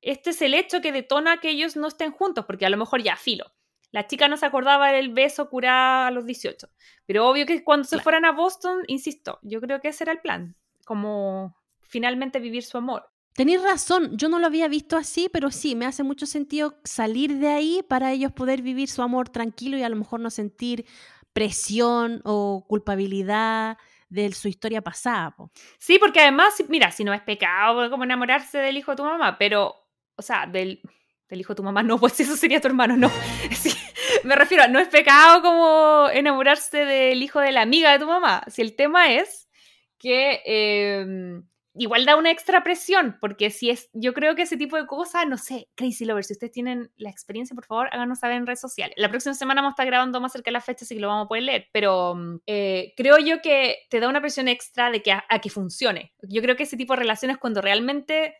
este es el hecho que detona que ellos no estén juntos, porque a lo mejor ya, filo. La chica no se acordaba del beso curada a los 18. Pero obvio que cuando se Claro. fueran a Boston, insisto, yo creo que ese era el plan, como finalmente vivir su amor. Tenéis razón, yo no lo había visto así, pero sí, me hace mucho sentido salir de ahí para ellos poder vivir su amor tranquilo y a lo mejor no sentir presión o culpabilidad de su historia pasada. po. Sí, porque además, mira, si no es pecado como enamorarse del hijo de tu mamá, pero, o sea, del, del hijo de tu mamá, no, pues eso sería tu hermano, no. Sí, me refiero, no es pecado como enamorarse del hijo de la amiga de tu mamá. Si el tema es que eh, igual da una extra presión, porque si es, yo creo que ese tipo de cosas, no sé, Crazy Lovers, si ustedes tienen la experiencia, por favor, háganos saber en redes sociales. La próxima semana vamos a estar grabando más cerca de la fecha, así que lo vamos a poder leer, pero mm, eh, creo yo que te da una presión extra de que a, a que funcione. Yo creo que ese tipo de relaciones cuando realmente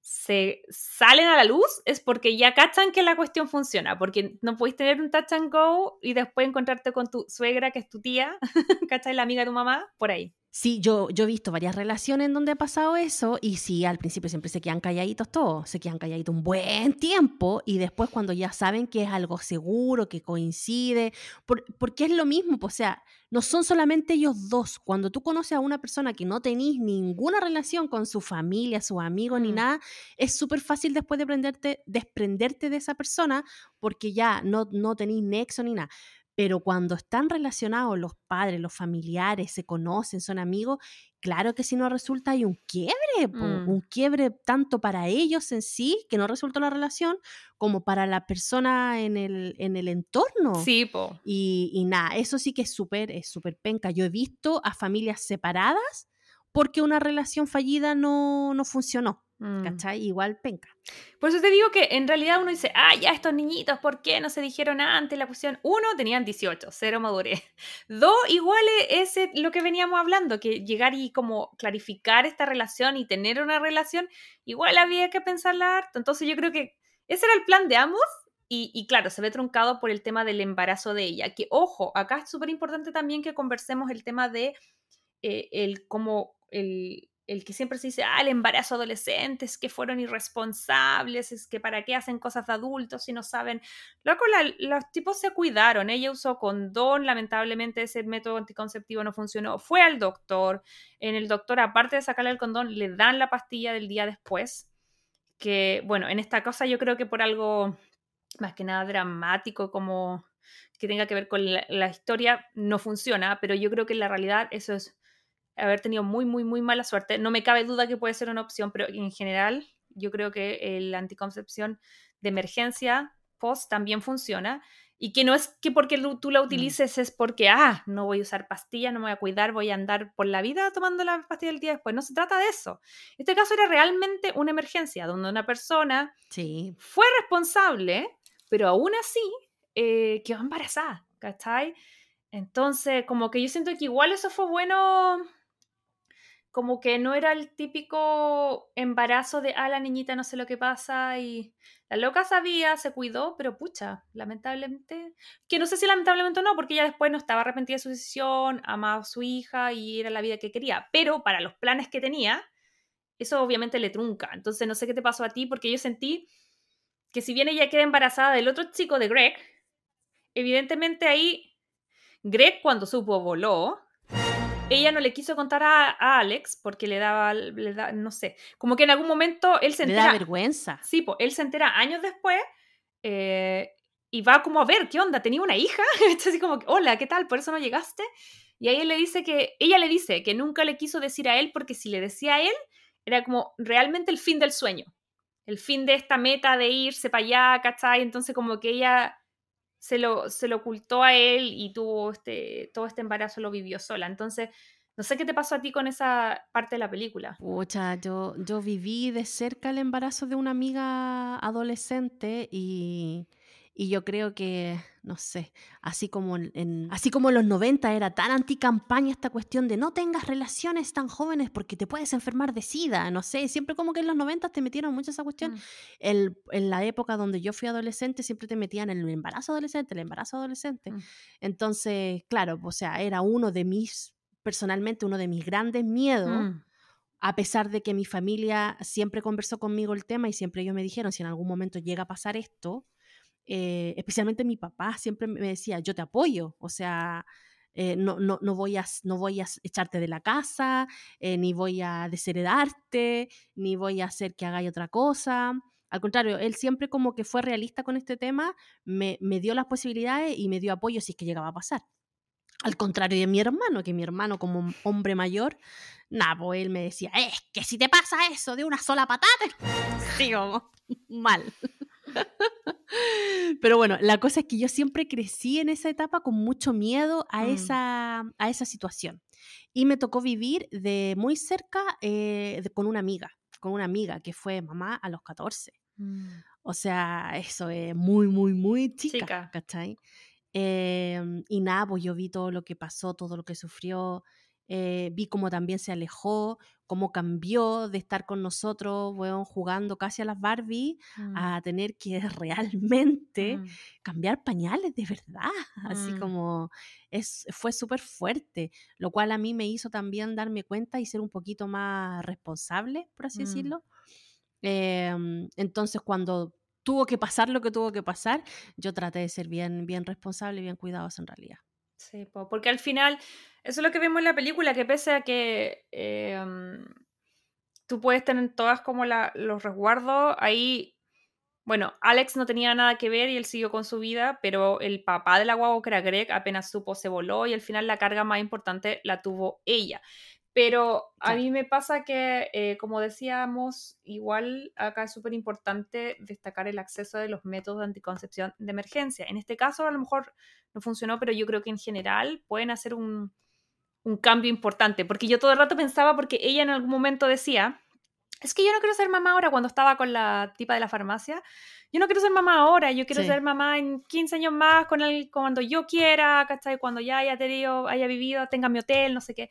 se salen a la luz es porque ya cachan que la cuestión funciona, porque no podéis tener un touch and go y después encontrarte con tu suegra, que es tu tía, ¿cachai? La amiga de tu mamá, por ahí. Sí, yo, yo he visto varias relaciones en donde ha pasado eso y sí, al principio siempre se quedan calladitos todos, se quedan calladitos un buen tiempo y después cuando ya saben que es algo seguro, que coincide, por- porque es lo mismo, pues, o sea, no son solamente ellos dos. Cuando tú conoces a una persona que no tenéis ninguna relación con su familia, sus amigos ni Mm. nada, es súper fácil después de prenderte- desprenderte de esa persona porque ya no, no tenéis nexo ni nada. Pero cuando están relacionados los padres, los familiares, se conocen, son amigos, claro que si no resulta hay un quiebre, Mm. un quiebre tanto para ellos en sí, que no resultó la relación, como para la persona en el, en el entorno. Sí, po. Y, y nada, eso sí que es súper, es súper penca. Yo he visto a familias separadas porque una relación fallida no, no funcionó. ¿Cachai? Igual penca. Por eso te digo que en realidad uno dice, ah, ya estos niñitos, ¿por qué no se dijeron antes la cuestión? Uno, tenían 18, cero madurez. Dos, igual es ese- lo que veníamos hablando, que llegar y como clarificar esta relación y tener una relación, igual había que pensarla harto. Entonces yo creo que ese era el plan de ambos. Y, y claro, se ve truncado por el tema del embarazo de ella. Que ojo, acá es súper importante también que conversemos el tema de eh, el como el, el que siempre se dice, ah, el embarazo adolescente, es que fueron irresponsables, es que para qué hacen cosas de adultos si no saben. Loco, la- los tipos se cuidaron, ella usó condón, lamentablemente ese método anticonceptivo no funcionó, fue al doctor, en el doctor, aparte de sacarle el condón, le dan la pastilla del día después, que bueno, en esta cosa yo creo que por algo más que nada dramático, como que tenga que ver con la, historia, no funciona, pero yo creo que en la realidad eso es haber tenido muy, muy, muy mala suerte. No me cabe duda que puede ser una opción, pero en general yo creo que la anticoncepción de emergencia post también funciona y que no es que porque tú la mm. utilices es porque, ah, no voy a usar pastillas, no me voy a cuidar, voy a andar por la vida tomando la pastilla el día después. No se trata de eso. Este caso era realmente una emergencia donde una persona sí. fue responsable, pero aún así eh, quedó embarazada, ¿cachai? Entonces, como que yo siento que igual eso fue bueno como que no era el típico embarazo de, ah, la niñita no sé lo que pasa y la loca sabía, se cuidó, pero pucha, lamentablemente, que no sé si lamentablemente o no, porque ella después no estaba arrepentida de su decisión, amaba a su hija y era la vida que quería, pero para los planes que tenía, eso obviamente le trunca. Entonces no sé qué te pasó a ti, porque yo sentí que si bien ella queda embarazada del otro chico de Greg, evidentemente ahí Greg cuando supo voló, ella no le quiso contar a, Alex porque le daba, le da, no sé, como que en algún momento él se entera. Le da vergüenza. Sí, pues él se entera años después eh, y va como a ver, ¿qué onda? ¿Tenía una hija? así como, hola, ¿qué tal? ¿Por eso no llegaste? Y ahí él le dice que, ella le dice que nunca le quiso decir a él porque si le decía a él, era como realmente el fin del sueño. El fin de esta meta de irse para allá, ¿cachai? Entonces como que ella se lo, se lo ocultó a él y tuvo este, todo este embarazo lo vivió sola. Entonces, no sé qué te pasó a ti con esa parte de la película. Pucha, yo, yo viví de cerca el embarazo de una amiga adolescente y y yo creo que, no sé, así como en, así como en los 90 era tan anticampaña esta cuestión de no tengas relaciones tan jóvenes porque te puedes enfermar de SIDA, no sé, siempre como que en los 90 te metieron mucho esa cuestión. Mm. El, en la época donde yo fui adolescente siempre te metían en el embarazo adolescente, el embarazo adolescente. Mm. Entonces, claro, o sea, era uno de mis, personalmente, uno de mis grandes miedos. Mm. a pesar de que mi familia siempre conversó conmigo el tema y siempre ellos me dijeron, si en algún momento llega a pasar esto, eh, especialmente mi papá siempre me decía, yo te apoyo, o sea, eh, no, no, no, voy a, no voy a echarte de la casa, eh, ni voy a desheredarte, ni voy a hacer que hagáis otra cosa. Al contrario, él siempre como que fue realista con este tema, me, me dio las posibilidades y me dio apoyo si es que llegaba a pasar. Al contrario de mi hermano, que mi hermano como hombre mayor, nada, pues él me decía, es que si te pasa eso de una sola patata, digo, mal. Pero bueno, la cosa es que yo siempre crecí en esa etapa con mucho miedo a, mm. esa, a esa situación. Y me tocó vivir de muy cerca eh, con una amiga, con una amiga que fue mamá a los 14. Mm. O sea, eso es muy, muy, muy chica, ¿cachai? Em, y nada, pues yo vi todo lo que pasó, todo lo que sufrió. Eh, vi cómo también se alejó, cómo cambió de estar con nosotros, bueno, jugando casi a las Barbie, mm. a tener que realmente mm. cambiar pañales de verdad. Así mm. como es, fue súper fuerte, lo cual a mí me hizo también darme cuenta y ser un poquito más responsable, por así decirlo. Em, entonces, cuando tuvo que pasar lo que tuvo que pasar, yo traté de ser bien, bien responsable y bien cuidadosa en realidad. Sí, porque al final, eso es lo que vemos en la película, que pese a que em, tú puedes tener todas como los resguardos, ahí, bueno, Alex no tenía nada que ver y él siguió con su vida, pero el papá de la guagua, que era Greg, apenas supo, se voló y al final la carga más importante la tuvo ella. Pero a mí me pasa que, eh, como decíamos, igual acá es súper importante destacar el acceso de los métodos de anticoncepción de emergencia. En este caso a lo mejor no funcionó, pero yo creo que en general pueden hacer un, un cambio importante. Porque yo todo el rato pensaba, porque ella en algún momento decía, es que yo no quiero ser mamá ahora cuando estaba con la tipa de la farmacia. Yo no quiero ser mamá ahora, yo quiero ser mamá en 15 años más, con el, cuando yo quiera, ¿cachai? Cuando ya haya tenido, haya vivido, tenga mi hotel, no sé qué.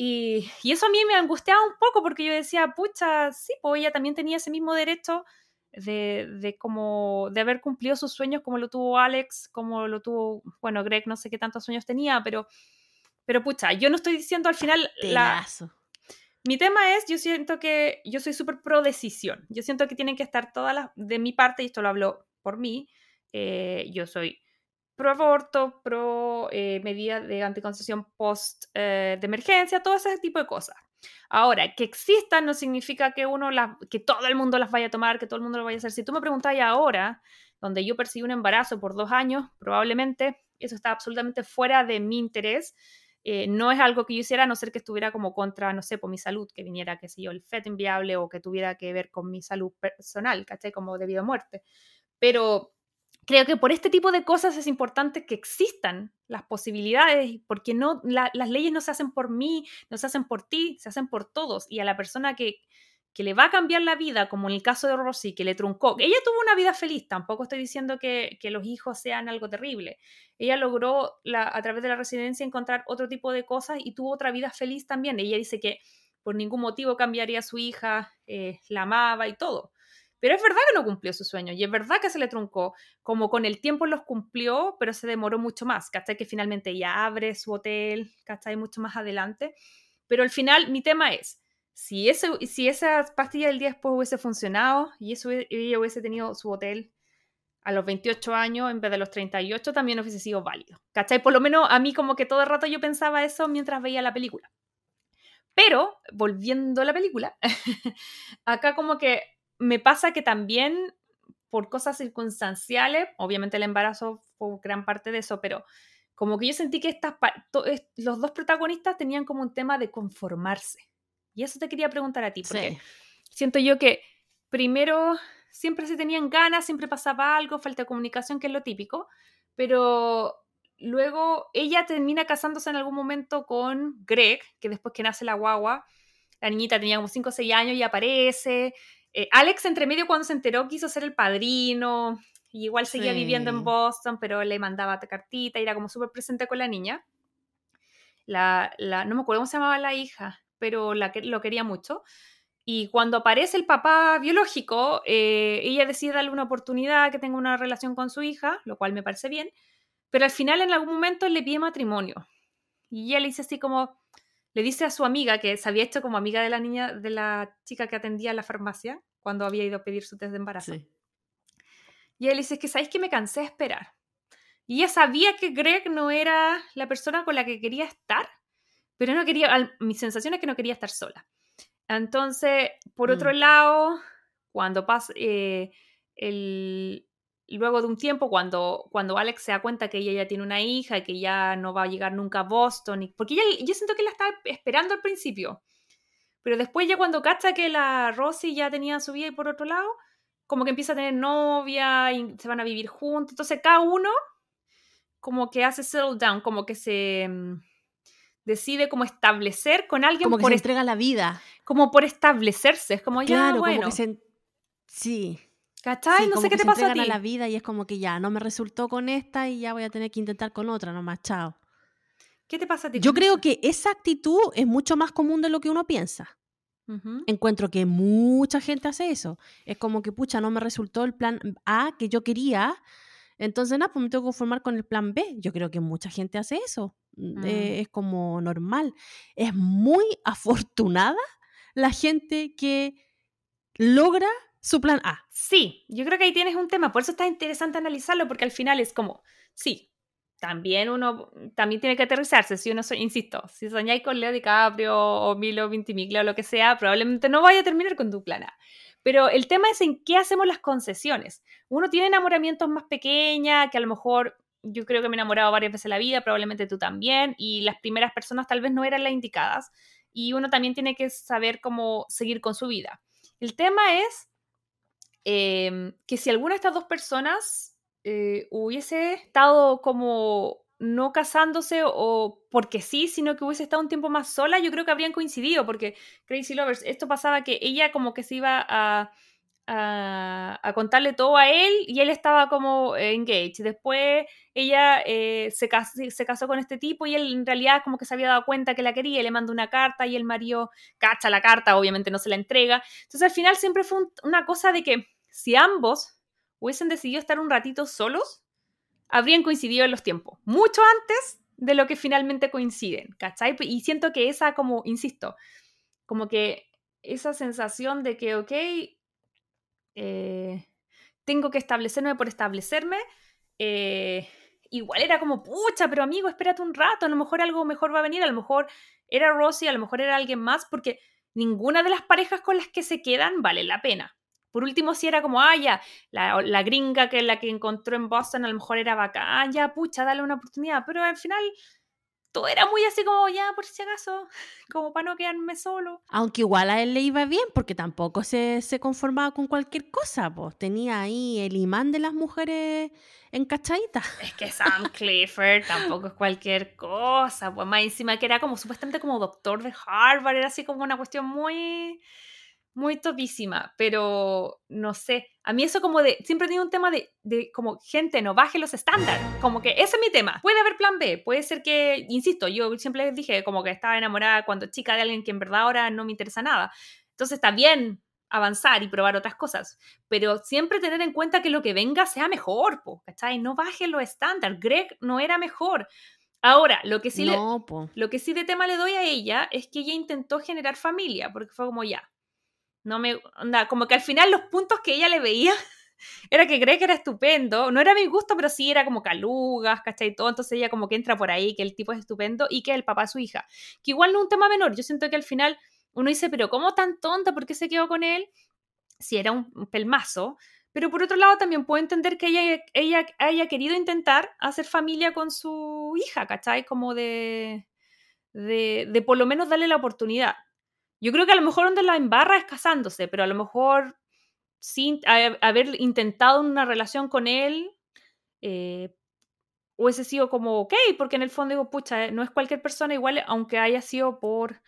Y, eso a mí me angustiaba un poco porque yo decía, pucha, sí, pues ella también tenía ese mismo derecho de, de, como, de haber cumplido sus sueños como lo tuvo Alex, como lo tuvo, bueno, Greg no sé qué tantos sueños tenía, pero, pero pucha, yo no estoy diciendo al final... La, mi tema es, yo siento que yo soy súper pro decisión. Yo siento que tienen que estar todas las, de mi parte, y esto lo hablo por mí, eh, yo soy pro aborto, pro eh, de anticoncepción post eh, de emergencia, todo ese tipo de cosas. Ahora, que existan no significa que uno que todo el mundo las vaya a tomar, que todo el mundo lo vaya a hacer. Si tú me preguntas ahora, donde yo perseguí un embarazo por dos años, probablemente eso está absolutamente fuera de mi interés. Eh, no es algo que yo hiciera a no ser que estuviera como contra, no sé, por mi salud, que viniera, qué sé yo, el feto inviable o que tuviera que ver con mi salud personal, ¿cachai? Como debido a muerte. Pero creo que por este tipo de cosas es importante que existan las posibilidades, porque no, las leyes no se hacen por mí, no se hacen por ti, se hacen por todos. Y a la persona que, que le va a cambiar la vida, como en el caso de Rosy, que le truncó, ella tuvo una vida feliz, tampoco estoy diciendo que, que los hijos sean algo terrible. Ella logró a través de la residencia encontrar otro tipo de cosas y tuvo otra vida feliz también. Ella dice que por ningún motivo cambiaría a su hija, eh, la amaba y todo. Pero es verdad que no cumplió su sueño y es verdad que se le truncó, como con el tiempo los cumplió, pero se demoró mucho más, ¿cachai? Que finalmente ella abre su hotel, ¿cachai? Mucho más adelante. Pero al final mi tema es, si, ese, si esa pastilla del día después hubiese funcionado y eso, ella hubiese tenido su hotel a los 28 años en vez de los 38, también hubiese sido válido, ¿cachai? Por lo menos a mí como que todo el rato yo pensaba eso mientras veía la película. Pero, volviendo a la película, acá como que me pasa que también por cosas circunstanciales, obviamente el embarazo fue gran parte de eso, pero como que yo sentí que estas, los dos protagonistas tenían como un tema de conformarse. Y eso te quería preguntar a ti, porque siento yo que primero siempre se tenían ganas, siempre pasaba algo, falta de comunicación, que es lo típico, pero luego ella termina casándose en algún momento con Greg, que después que nace la guagua, la niñita tenía como 5 o 6 años y aparece, eh, Alex, entre medio, cuando se enteró, quiso ser el padrino. Y igual seguía viviendo en Boston, pero le mandaba cartita y era como súper presente con la niña. La, no me acuerdo cómo se llamaba la hija, pero la, lo quería mucho. Y cuando aparece el papá biológico, eh, ella decide darle una oportunidad que tenga una relación con su hija, lo cual me parece bien, pero al final en algún momento le pide matrimonio. Y ella le dice así como, le dice a su amiga, que se había hecho como amiga de la niña, de la chica que atendía en la farmacia, cuando había ido a pedir su test de embarazo. Y él dice, que sabéis que me cansé de esperar. Y ella sabía que Greg no era la persona con la que quería estar, pero no quería, mi sensación es que no quería estar sola. Entonces, por otro mm. lado, cuando pasa, eh, el, luego de un tiempo, cuando, cuando Alex se da cuenta que ella ya tiene una hija y que ya no va a llegar nunca a Boston, porque ella, yo siento que la estaba esperando al principio, pero después ya cuando cacha que la Rosie ya tenía su vida y por otro lado, como que empieza a tener novia y se van a vivir juntos, entonces cada uno como que hace settle down, como que se mm, decide como establecer con alguien como que por se entrega la vida como por establecerse es como ya bueno sí ¿Cachai? no sé qué te pasa a ti. la vida y es como que ya no me resultó con esta y ya voy a tener que intentar con otra nomás, chao. ¿Qué te pasa a ti? Yo creo que esa actitud es mucho más común de lo que uno piensa. Encuentro que mucha gente hace eso. Es como que, pucha, no me resultó el plan A que yo quería, entonces nada, pues me tengo que conformar con el plan B. Yo creo que mucha gente hace eso. Mm, eh, mm. es como normal. Es muy afortunada la gente que logra su plan A. Sí, yo creo que ahí tienes un tema, por eso está interesante analizarlo, porque al final es como, sí, también uno también tiene que aterrizarse, si uno, insisto, si soñáis con Leo DiCaprio o Milo Vintimiglia o lo que sea, probablemente no vaya a terminar con tu plan A. Pero el tema es en qué hacemos las concesiones. Uno tiene enamoramientos más pequeñas, que a lo mejor yo creo que me he enamorado varias veces en la vida, probablemente tú también, y las primeras personas tal vez no eran las indicadas, y uno también tiene que saber cómo seguir con su vida. El tema es Em, que si alguna de estas dos personas eh, hubiese estado como no casándose o porque sí, sino que hubiese estado un tiempo más sola, yo creo que habrían coincidido, porque Crazy Lovers, esto pasaba que ella como que se iba a, a, contarle todo a él y él estaba como engaged. Después ella eh, se, casó, con este tipo y él en realidad como que se había dado cuenta que la quería le mandó una carta y el marido cacha la carta, obviamente no se la entrega. Entonces al final siempre fue una cosa de que si ambos hubiesen decidido estar un ratito solos, habrían coincidido en los tiempos, mucho antes de lo que finalmente coinciden, ¿cachai? Y siento que esa, como, insisto, como que esa sensación de que, ok, eh, tengo que establecerme por establecerme, eh, igual era como, pucha, pero amigo, espérate un rato, a lo mejor algo mejor va a venir, a lo mejor era Rosy, a lo mejor era alguien más, porque ninguna de las parejas con las que se quedan vale la pena. Por último, si era como, ah, ya, la, la gringa que la que encontró en Boston a lo mejor era bacán, ya, pucha, dale una oportunidad. Pero al final todo era muy así como, ya, por si acaso, como para no quedarme solo. Aunque igual a él le iba bien, porque tampoco se, se conformaba con cualquier cosa, pues tenía ahí el imán de las mujeres encachaditas. Es que Sam Clifford tampoco es cualquier cosa, pues más encima que era como supuestamente como doctor de Harvard, era así como una cuestión muy muy topísima, pero no sé, a mí eso como de, siempre he tenido un tema de, de como gente no baje los estándares, como que ese es mi tema. Puede haber plan B, puede ser que, insisto, yo siempre dije como que estaba enamorada cuando chica de alguien que en verdad ahora no me interesa nada. Entonces está bien avanzar y probar otras cosas, pero siempre tener en cuenta que lo que venga sea mejor, ¿cachai? No baje los estándares. Greg no era mejor. Ahora, lo que sí lo que sí de tema le doy a ella es que ella intentó generar familia, porque fue como ya, no me. Onda, como que al final los puntos que ella le veía era que cree que era estupendo. No era mi gusto, pero sí era como calugas, ¿cachai? Todo. Entonces ella como que entra por ahí, que el tipo es estupendo y que el papá es su hija. Que igual no es un tema menor. Yo siento que al final uno dice, pero ¿cómo tan tonta? ¿Por qué se quedó con él? Si era un pelmazo. Pero por otro lado también puedo entender que ella, ella haya querido intentar hacer familia con su hija, ¿cachai? Como de, de, de por lo menos darle la oportunidad. Yo creo que a lo mejor donde la embarra es casándose, pero a lo mejor sin haber intentado una relación con él, eh, hubiese sido como ok, porque en el fondo digo, pucha, eh, no es cualquier persona, igual, aunque haya sido por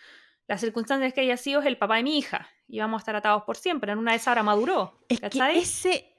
las circunstancias que haya sido, es el papá de mi hija. Y vamos a estar atados por siempre. En una de esas ahora maduró. Es que ese,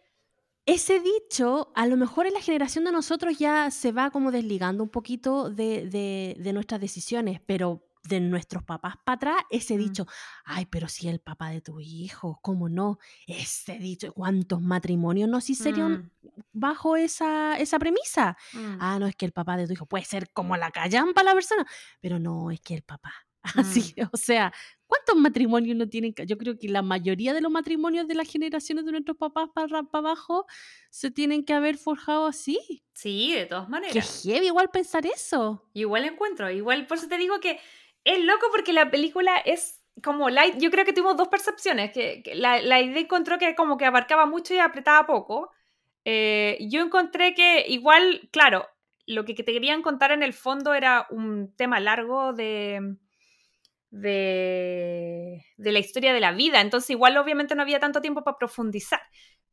ese dicho, a lo mejor en la generación de nosotros ya se va como desligando un poquito de, de, de nuestras decisiones, pero de nuestros papás para atrás, ese mm. dicho, ay, pero si el papá de tu hijo, ¿cómo no? Ese dicho, ¿cuántos matrimonios no si serían mm. bajo esa, esa premisa? Mm. Ah, no, es que el papá de tu hijo puede ser como la callampa la persona, pero no, es que el papá. Así, o sea, ¿cuántos matrimonios no tienen? Yo creo que la mayoría de los matrimonios de las generaciones de nuestros papás para, para abajo se tienen que haber forjado así. Sí, de todas maneras. Qué heavy igual pensar eso. Igual encuentro, igual por eso te digo que es loco porque la película es como light. Yo creo que tuvimos dos percepciones. Que, la, la, idea encontró que como que abarcaba mucho y apretaba poco. Eh, yo encontré que igual, claro, lo que te querían contar en el fondo era un tema largo de, de, de la historia de la vida. Entonces igual obviamente no había tanto tiempo para profundizar.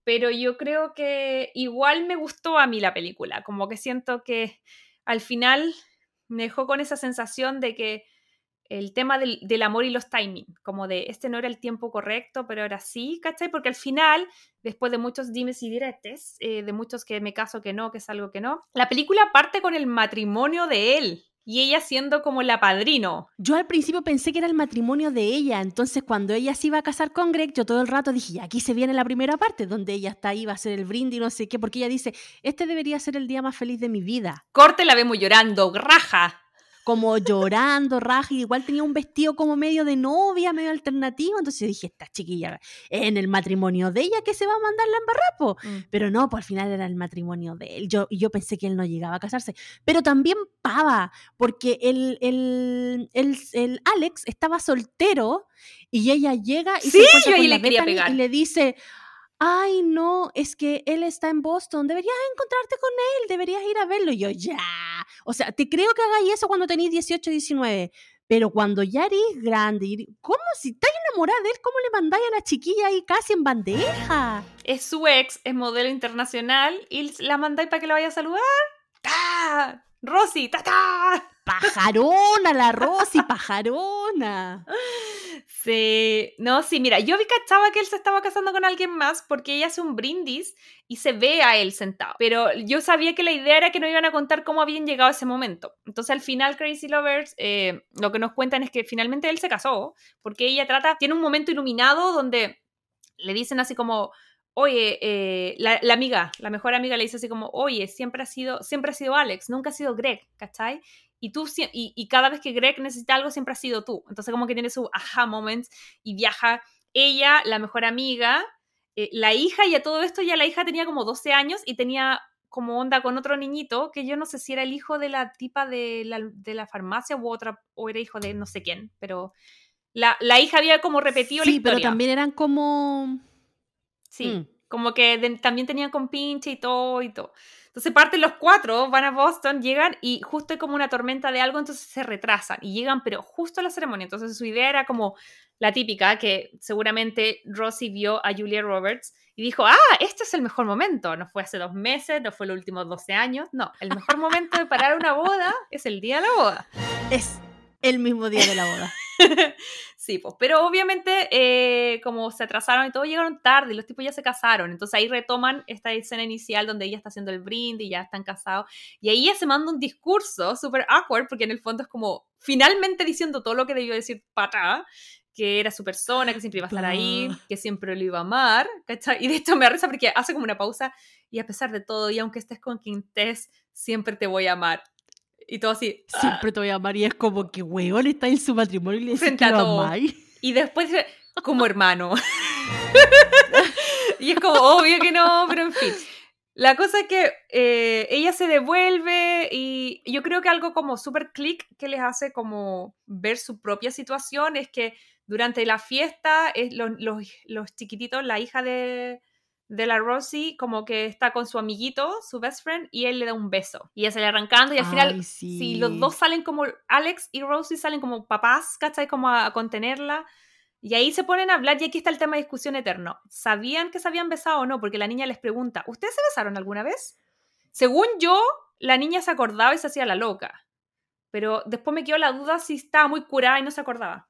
Pero yo creo que igual me gustó a mí la película. Como que siento que al final me dejó con esa sensación de que el tema del, amor y los timing, como de este no era el tiempo correcto, pero ahora sí, ¿cachai? Porque al final, después de muchos dimes y diretes, eh, de muchos que me caso que no, que es algo que no, la película parte con el matrimonio de él. Y ella siendo como la padrino. Yo al principio pensé que era el matrimonio de ella, entonces cuando ella se iba a casar con Greg, yo todo el rato dije, aquí se viene la primera parte, donde ella está ahí, va a hacer el brindis, no sé qué, porque ella dice, este debería ser el día más feliz de mi vida. Corte la vemos llorando, raja como llorando, raja, y igual tenía un vestido como medio de novia, medio alternativo, entonces dije, esta chiquilla, en el matrimonio de ella que se va a mandar la embarrapo, mm. pero no, pues al final era el matrimonio de él, yo, yo pensé que él no llegaba a casarse, pero también pava, porque el, el, el, Alex estaba soltero y ella llega y se encuentra con la y le dice, ay, no, es que él está en Boston, deberías encontrarte con él, deberías ir a verlo. Y yo, ya, o sea, te creo que hagáis eso cuando tenéis 18, 19, pero cuando ya eres grande, ¿cómo si estás enamorada de él, cómo le mandáis a la chiquilla ahí casi en bandeja? Es su ex, es modelo internacional, y la mandáis para que la vaya a saludar. ¡Ta! ¡Rosy! ¡Ta, ta! Pajarona, la Rosy, pajarona. Sí, no, sí, mira, yo vi cachaba que él se estaba casando con alguien más porque ella hace un brindis y se ve a él sentado. Pero yo sabía que la idea era que no iban a contar cómo habían llegado a ese momento. Entonces al final Crazy Lovers eh, lo que nos cuentan es que finalmente él se casó porque ella trata, tiene un momento iluminado donde le dicen así como, oye, eh, la, la, amiga, la mejor amiga le dice así como, oye, siempre ha sido, siempre ha sido Alex, nunca ha sido Greg, ¿cachai? y tú y, y, cada vez que Greg necesita algo siempre ha sido tú. Entonces como que tiene su aha moments y viaja ella, la mejor amiga, eh, la hija y a todo esto ya la hija tenía como 12 años y tenía como onda con otro niñito que yo no sé si era el hijo de la tipa de la, de la farmacia u otra o era hijo de no sé quién, pero la, la hija había como repetido la historia. pero también eran como Sí, mm. como que también tenían compinche y todo y todo. Entonces parten los cuatro, van a Boston, llegan y justo hay como una tormenta de algo, entonces se retrasan y llegan, pero justo a la ceremonia. Entonces su idea era como la típica, que seguramente Rosie vio a Julia Roberts y dijo, ah, este es el mejor momento. No fue hace dos meses, no fue los últimos 12 años. No, el mejor momento de parar una boda es el día de la boda. Es el mismo día de la boda. sí, pues, pero obviamente eh, como se atrasaron y todo, llegaron tarde y los tipos ya se casaron. Entonces ahí retoman esta escena inicial donde ella está haciendo el brindis y ya están casados. Y ahí ella se manda un discurso súper awkward porque en el fondo es como finalmente diciendo todo lo que debió decir para que era su persona, que siempre iba a estar ahí, que siempre lo iba a amar, ¿cachai? Y de hecho me risa porque hace como una pausa y a pesar de todo, y aunque estés con quien estés, siempre te voy a amar. Y todo así. Siempre te voy a amar y es como que, weón, está en su matrimonio y le dice que lo Y después, como hermano. y es como, obvio que no, pero en fin. La cosa es que eh, ella se devuelve y yo creo que algo como súper click que les hace como ver su propia situación es que durante la fiesta es los, los chiquititos, la hija de, de la Rosie como que está con su amiguito, su best friend, y él le da un beso. Y ella sale arrancando y al final, si los dos salen como, Alex y Rosie salen como papás, ¿cachai? Como a, contenerla. Y ahí se ponen a hablar y aquí está el tema de discusión eterno. ¿Sabían que se habían besado o no? Porque la niña les pregunta, ¿ustedes se besaron alguna vez? Según yo, la niña se acordaba y se hacía la loca. Pero después me quedó la duda si estaba muy curada y no se acordaba.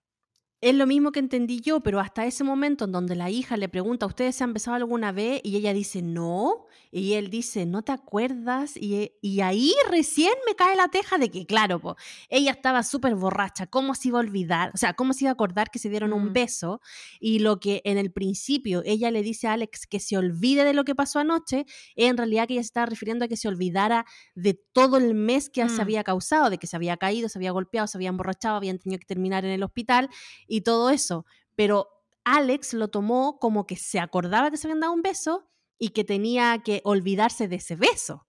Es lo mismo que entendí yo, pero hasta ese momento en donde la hija le pregunta, ¿ustedes se han besado alguna vez? Y ella dice, no. Y él dice, ¿no te acuerdas? Y, y ahí recién me cae la teja de que, claro, po, ella estaba súper borracha. ¿Cómo se iba a olvidar? O sea, ¿cómo se iba a acordar que se dieron un beso? Y lo que en el principio ella le dice a Alex que se olvide de lo que pasó anoche, en realidad que ella se estaba refiriendo a que se olvidara de todo el mes que se mm. había causado, de que se había caído, se había golpeado, se había emborrachado, habían tenido que terminar en el hospital y todo eso. Pero Alex lo tomó como que se acordaba que se habían dado un beso y que tenía que olvidarse de ese beso.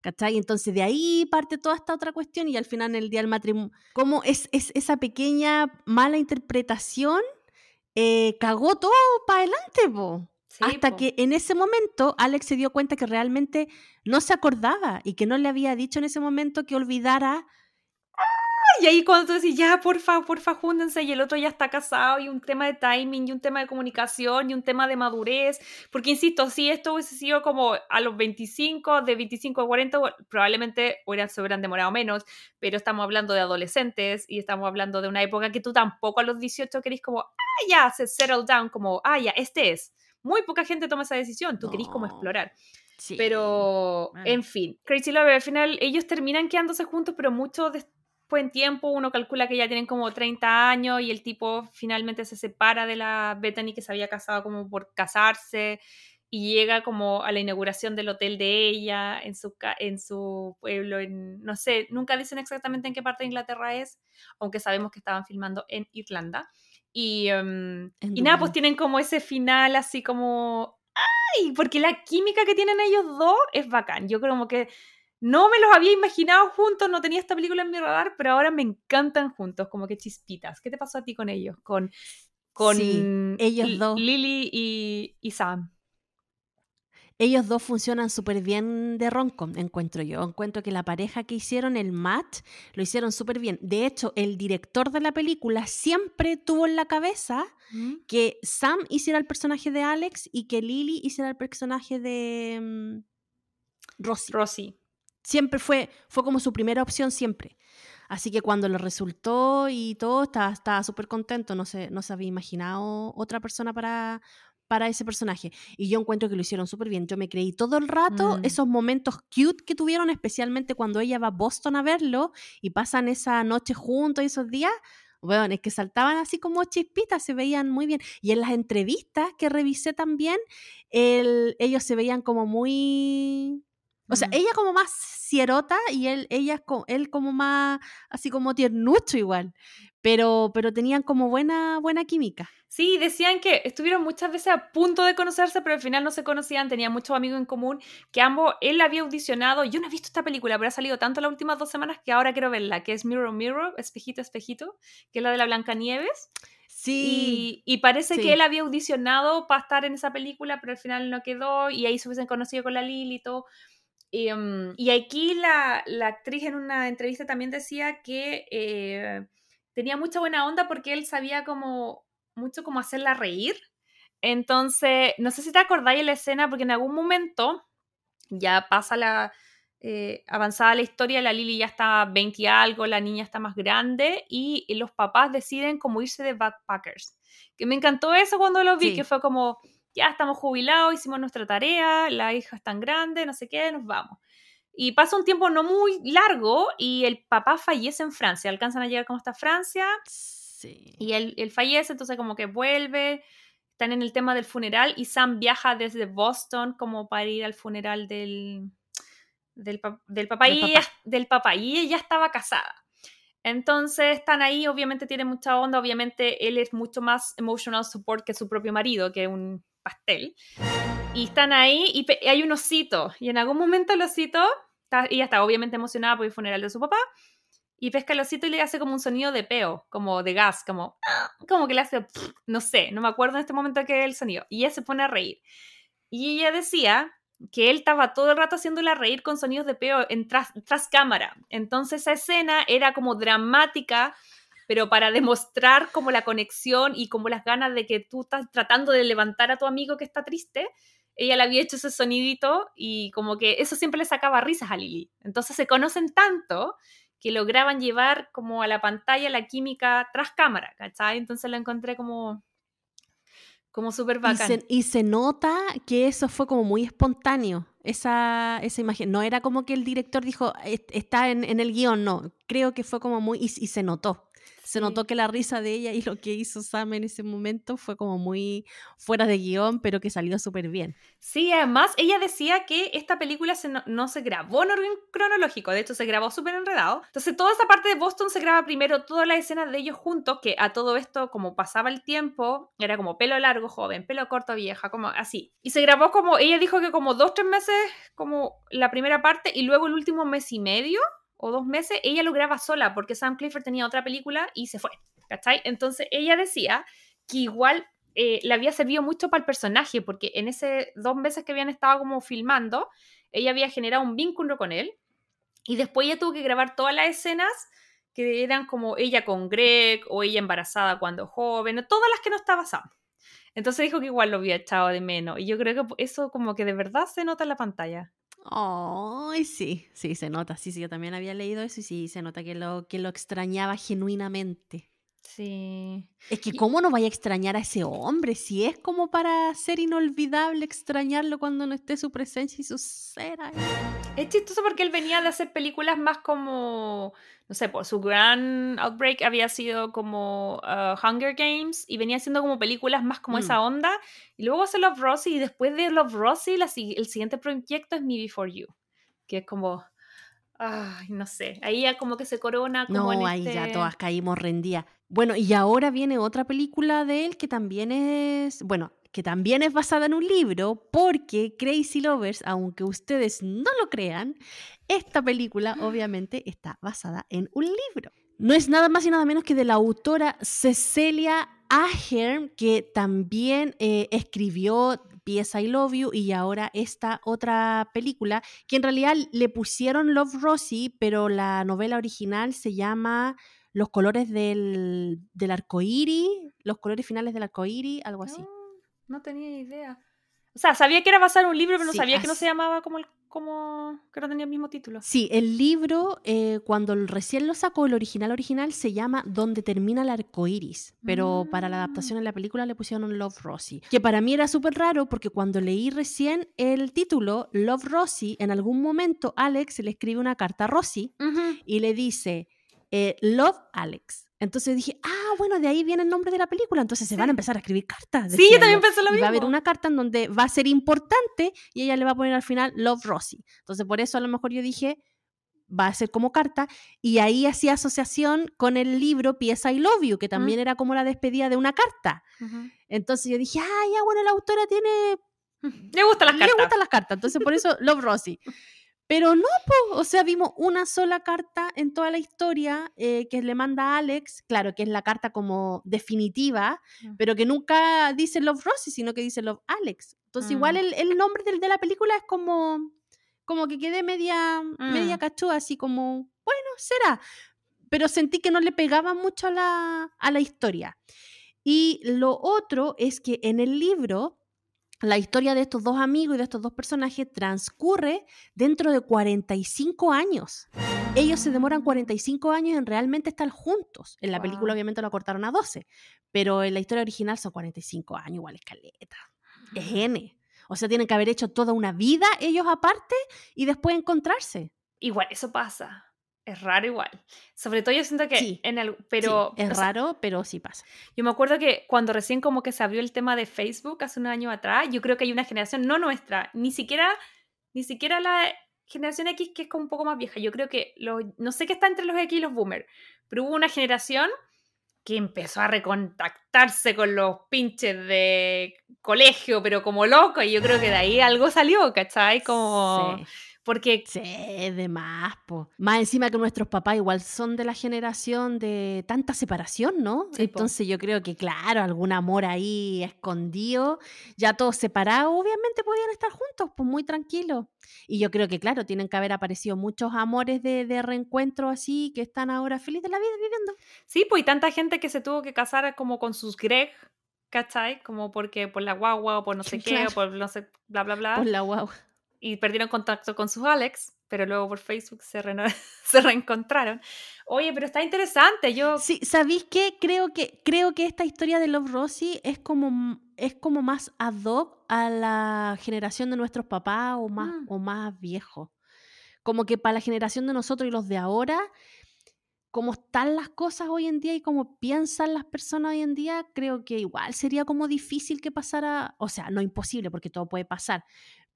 ¿Cachai? Entonces de ahí parte toda esta otra cuestión y al final en el día del matrimonio, como es, es esa pequeña mala interpretación eh, cagó todo para adelante, Hasta que en ese momento Alex se dio cuenta que realmente no se acordaba y que no le había dicho en ese momento que olvidara y ahí cuando tú decís, ya, porfa, porfa, júndense, y el otro ya está casado, y un tema de timing, y un tema de comunicación, y un tema de madurez, porque insisto, si esto hubiese sido como a los 25, de 25 a 40, probablemente hubieran, se hubieran demorado menos, pero estamos hablando de adolescentes, y estamos hablando de una época que tú tampoco a los 18 querés como, ah, ya, se settle down, como, ah, ya, este es. Muy poca gente toma esa decisión, tú querés como explorar. Sí. Pero, en fin, Crazy Lover, al final ellos terminan quedándose juntos, pero mucho de, buen tiempo, uno calcula que ya tienen como 30 años y el tipo finalmente se separa de la Bethany que se había casado como por casarse y llega como a la inauguración del hotel de ella en su, en su pueblo, en, no sé, nunca dicen exactamente en qué parte de Inglaterra es, aunque sabemos que estaban filmando en Irlanda. Y, em, y nada, pues tienen como ese final así como... ¡Ay! Porque la química que tienen ellos dos es bacán. Yo creo como que no me los había imaginado juntos, no tenía esta película en mi radar, pero ahora me encantan juntos, como que chispitas. ¿Qué te pasó a ti con ellos? Con, con ellos dos. Lily y, Sam. Ellos dos funcionan súper bien de roncom, encuentro yo. Encuentro que la pareja que hicieron, el match, lo hicieron súper bien. De hecho, el director de la película siempre tuvo en la cabeza mm. que Sam hiciera el personaje de Alex y que Lily hiciera el personaje de mm, Rosie. Rosie siempre fue, fue como su primera opción siempre. Así que cuando le resultó y todo, estaba súper contento, no se, no se había imaginado otra persona para, para ese personaje. Y yo encuentro que lo hicieron súper bien. Yo me creí todo el rato mm. esos momentos cute que tuvieron, especialmente cuando ella va a Boston a verlo y pasan esa noche juntos y esos días. Bueno, es que saltaban así como chispitas, se veían muy bien. Y en las entrevistas que revisé también, ellos se veían como muy o sea, ella como más cierota y él, ella, él como más, así como tiernucho igual. Pero, pero tenían como buena, buena química. Sí, decían que estuvieron muchas veces a punto de conocerse, pero al final no se conocían, tenían muchos amigos en común, que ambos, él había audicionado, yo no he visto esta película, pero ha salido tanto las últimas dos semanas que ahora quiero verla, que es Mirror Mirror, Espejito Espejito, que es la de la Blancanieves. Sí. Y, parece que él había audicionado para estar en esa película, pero al final no quedó y ahí se hubiesen conocido con la Lili y todo. Y, em, aquí la, actriz en una entrevista también decía que eh, tenía mucha buena onda porque él sabía como mucho como hacerla reír. Entonces, no sé si te acordáis de la escena, porque en algún momento ya pasa la eh, avanzada la historia, la Lily ya está 20 y algo, la niña está más grande y, los papás deciden como irse de backpackers. Que me encantó eso cuando lo vi, que fue como, ya estamos jubilados, hicimos nuestra tarea, la hija es tan grande, no sé qué, nos vamos. Y pasa un tiempo no muy largo y el papá fallece en Francia. Alcanzan a llegar como hasta Francia. Sí. Y él, él, fallece, entonces como que vuelve. Están en el tema del funeral y Sam viaja desde Boston como para ir al funeral del, del, del papá, y Ella, del papá. Y ella estaba casada. Entonces están ahí, obviamente tiene mucha onda, obviamente él es mucho más emotional support que su propio marido, que un pastel. Y están ahí y hay un osito. Y en algún momento el osito y ella está obviamente emocionada por el funeral de su papá. Y pesca el osito y le hace como un sonido de peo, como de gas, como, como que le hace, no sé, no me acuerdo en este momento qué es el sonido. Y ella se pone a reír. Y ella decía que él estaba todo el rato haciéndola reír con sonidos de peo en tras, tras cámara. Entonces esa escena era como dramática, pero para demostrar como la conexión y como las ganas de que tú estás tratando de levantar a tu amigo que está triste, ella le había hecho ese sonidito y como que eso siempre le sacaba risas a Lily. Entonces se conocen tanto que lograban llevar como a la pantalla la química tras cámara, ¿cachai? Entonces lo encontré como como súper bacán. Y se, nota que eso fue como muy espontáneo, esa, esa imagen. No era como que el director dijo, está en, en el guion, no. Creo que fue como muy, y se notó. Se notó que la risa de ella y lo que hizo Sam en ese momento fue como muy fuera de guion, pero que salió súper bien. Sí, además ella decía que esta película no, se grabó en orden cronológico, de hecho se grabó súper enredado. Entonces toda esa parte de Boston se graba primero, todas las escenas de ellos juntos, que a todo esto, como pasaba el tiempo, era como pelo largo, joven, pelo corto, vieja, como así. Y se grabó como, ella dijo que como dos, tres meses, como la primera parte, y luego el último mes y medio o dos meses, ella lo graba sola porque Sam Clifford tenía otra película y se fue, ¿cachai? Entonces ella decía que igual eh, le había servido mucho para el personaje porque en ese dos meses que habían estado como filmando, ella había generado un vínculo con él y después ella tuvo que grabar todas las escenas que eran como ella con Greg o ella embarazada cuando joven, todas las que no estaba Sam. Entonces dijo que igual lo había echado de menos y yo creo que eso como que de verdad se nota en la pantalla. Ay, sí, sí, se nota. Sí, sí, yo también había leído eso y sí, se nota que lo, que lo extrañaba genuinamente. Sí. Es que cómo no vaya a extrañar a ese hombre, si es como para ser inolvidable extrañarlo cuando no esté su presencia y su ser Es chistoso porque él venía de hacer películas más como, no sé, por su gran outbreak había sido como uh, Hunger Games y venía haciendo como películas más como esa mm. onda. Y luego hace Love Rosie y después de Love Rosie el siguiente proyecto es Me Before You, que es como Ay, no sé. Ahí ya como que se corona. Como no, ahí ya este todas caímos rendidas. Bueno, y ahora viene otra película de él que también es. Bueno, que también es basada en un libro, porque Crazy Lovers, aunque ustedes no lo crean, esta película obviamente está basada en un libro. No es nada más y nada menos que de la autora Cecilia Ahern, que también eh, escribió Pieza I Love You y ahora esta otra película, que en realidad le pusieron Love Rosie, pero la novela original se llama Los colores del, del arcoíris, los colores finales del arcoíris, algo así. No, tenía idea. O sea, sabía que era basado en un libro, pero no sabía que no se llamaba como el como que no tenía el mismo título. Sí, el libro, eh, cuando recién lo sacó, el original original se llama Donde termina el arco iris, pero para la adaptación en la película le pusieron Love Rosie, que para mí era súper raro porque cuando leí recién el título Love Rosie, en algún momento Alex le escribe una carta a Rosie y le dice eh, Love Alex. Entonces dije, ah, bueno, de ahí viene el nombre de la película. Entonces se van a empezar a escribir cartas. Sí, yo también pensé lo mismo. va a haber una carta en donde va a ser importante y ella le va a poner al final Love Rosie. Entonces por eso a lo mejor yo dije, va a ser como carta. Y ahí hacía asociación con el libro Pieza I Love You, que también era como la despedida de una carta. Entonces yo dije, ah, ya, bueno, la autora tiene... Le gustan las cartas. Le gustan las cartas. Entonces por eso Love Rosie. Pero no, po, o sea, vimos una sola carta en toda la historia eh, que le manda a Alex, claro, que es la carta como definitiva, Mm. pero que nunca dice Love Rosie, sino que dice Love Alex. Entonces, igual Mm. el, el nombre del, de la película es como, como que quedé media, media Mm. cachúa, así como, bueno, será. Pero sentí que no le pegaba mucho a la, a la historia. Y lo otro es que en el libro, la historia de estos dos amigos y de estos dos personajes transcurre dentro de 45 años. Ellos se demoran 45 años en realmente estar juntos. En la película obviamente lo cortaron a 12, pero en la historia original son 45 años, igual escaleta. Es N. O sea, tienen que haber hecho toda una vida ellos aparte y después encontrarse. Igual, eso pasa. Es raro igual. Sobre todo yo siento que Sí, en el... Sí, Pero es o sea, raro, pero sí pasa. yo me acuerdo que cuando recién como que se abrió el tema de Facebook hace un año atrás, yo creo que hay una generación, no nuestra, ni siquiera, ni siquiera la generación X que es como un poco más vieja. Yo creo que los, no sé qué está entre los X y los boomers, pero hubo una generación que empezó a recontactarse con los pinches de colegio, pero como loco, y yo creo que de ahí algo salió, ¿cachai? Como... Sí. Porque Sí, de más, po. Más encima que nuestros papás igual son de la generación de tanta separación, ¿no? Sí, po. Entonces yo creo que, claro, algún amor ahí escondido, ya todos separados, obviamente podían estar juntos, pues muy tranquilos. Y yo creo que, claro, tienen que haber aparecido muchos amores de, de reencuentro así, que están ahora felices de la vida viviendo. Sí, pues y tanta gente que se tuvo que casar como con sus Greg, ¿cachai? Como porque por la guagua o por no sé qué, o por no sé, bla, bla, bla. Por la guau. Y perdieron contacto con sus Alex, pero luego por Facebook se, reno- se reencontraron. Oye, pero está interesante, yo... Sí, ¿sabéis qué? Creo que, creo que esta historia de Love Rosie es como, es como más ad hoc a la generación de nuestros papás o más, Mm. o más viejos. Como que para la generación de nosotros y los de ahora, como están las cosas hoy en día y como piensan las personas hoy en día, creo que igual sería como difícil que pasara, o sea, no imposible porque todo puede pasar,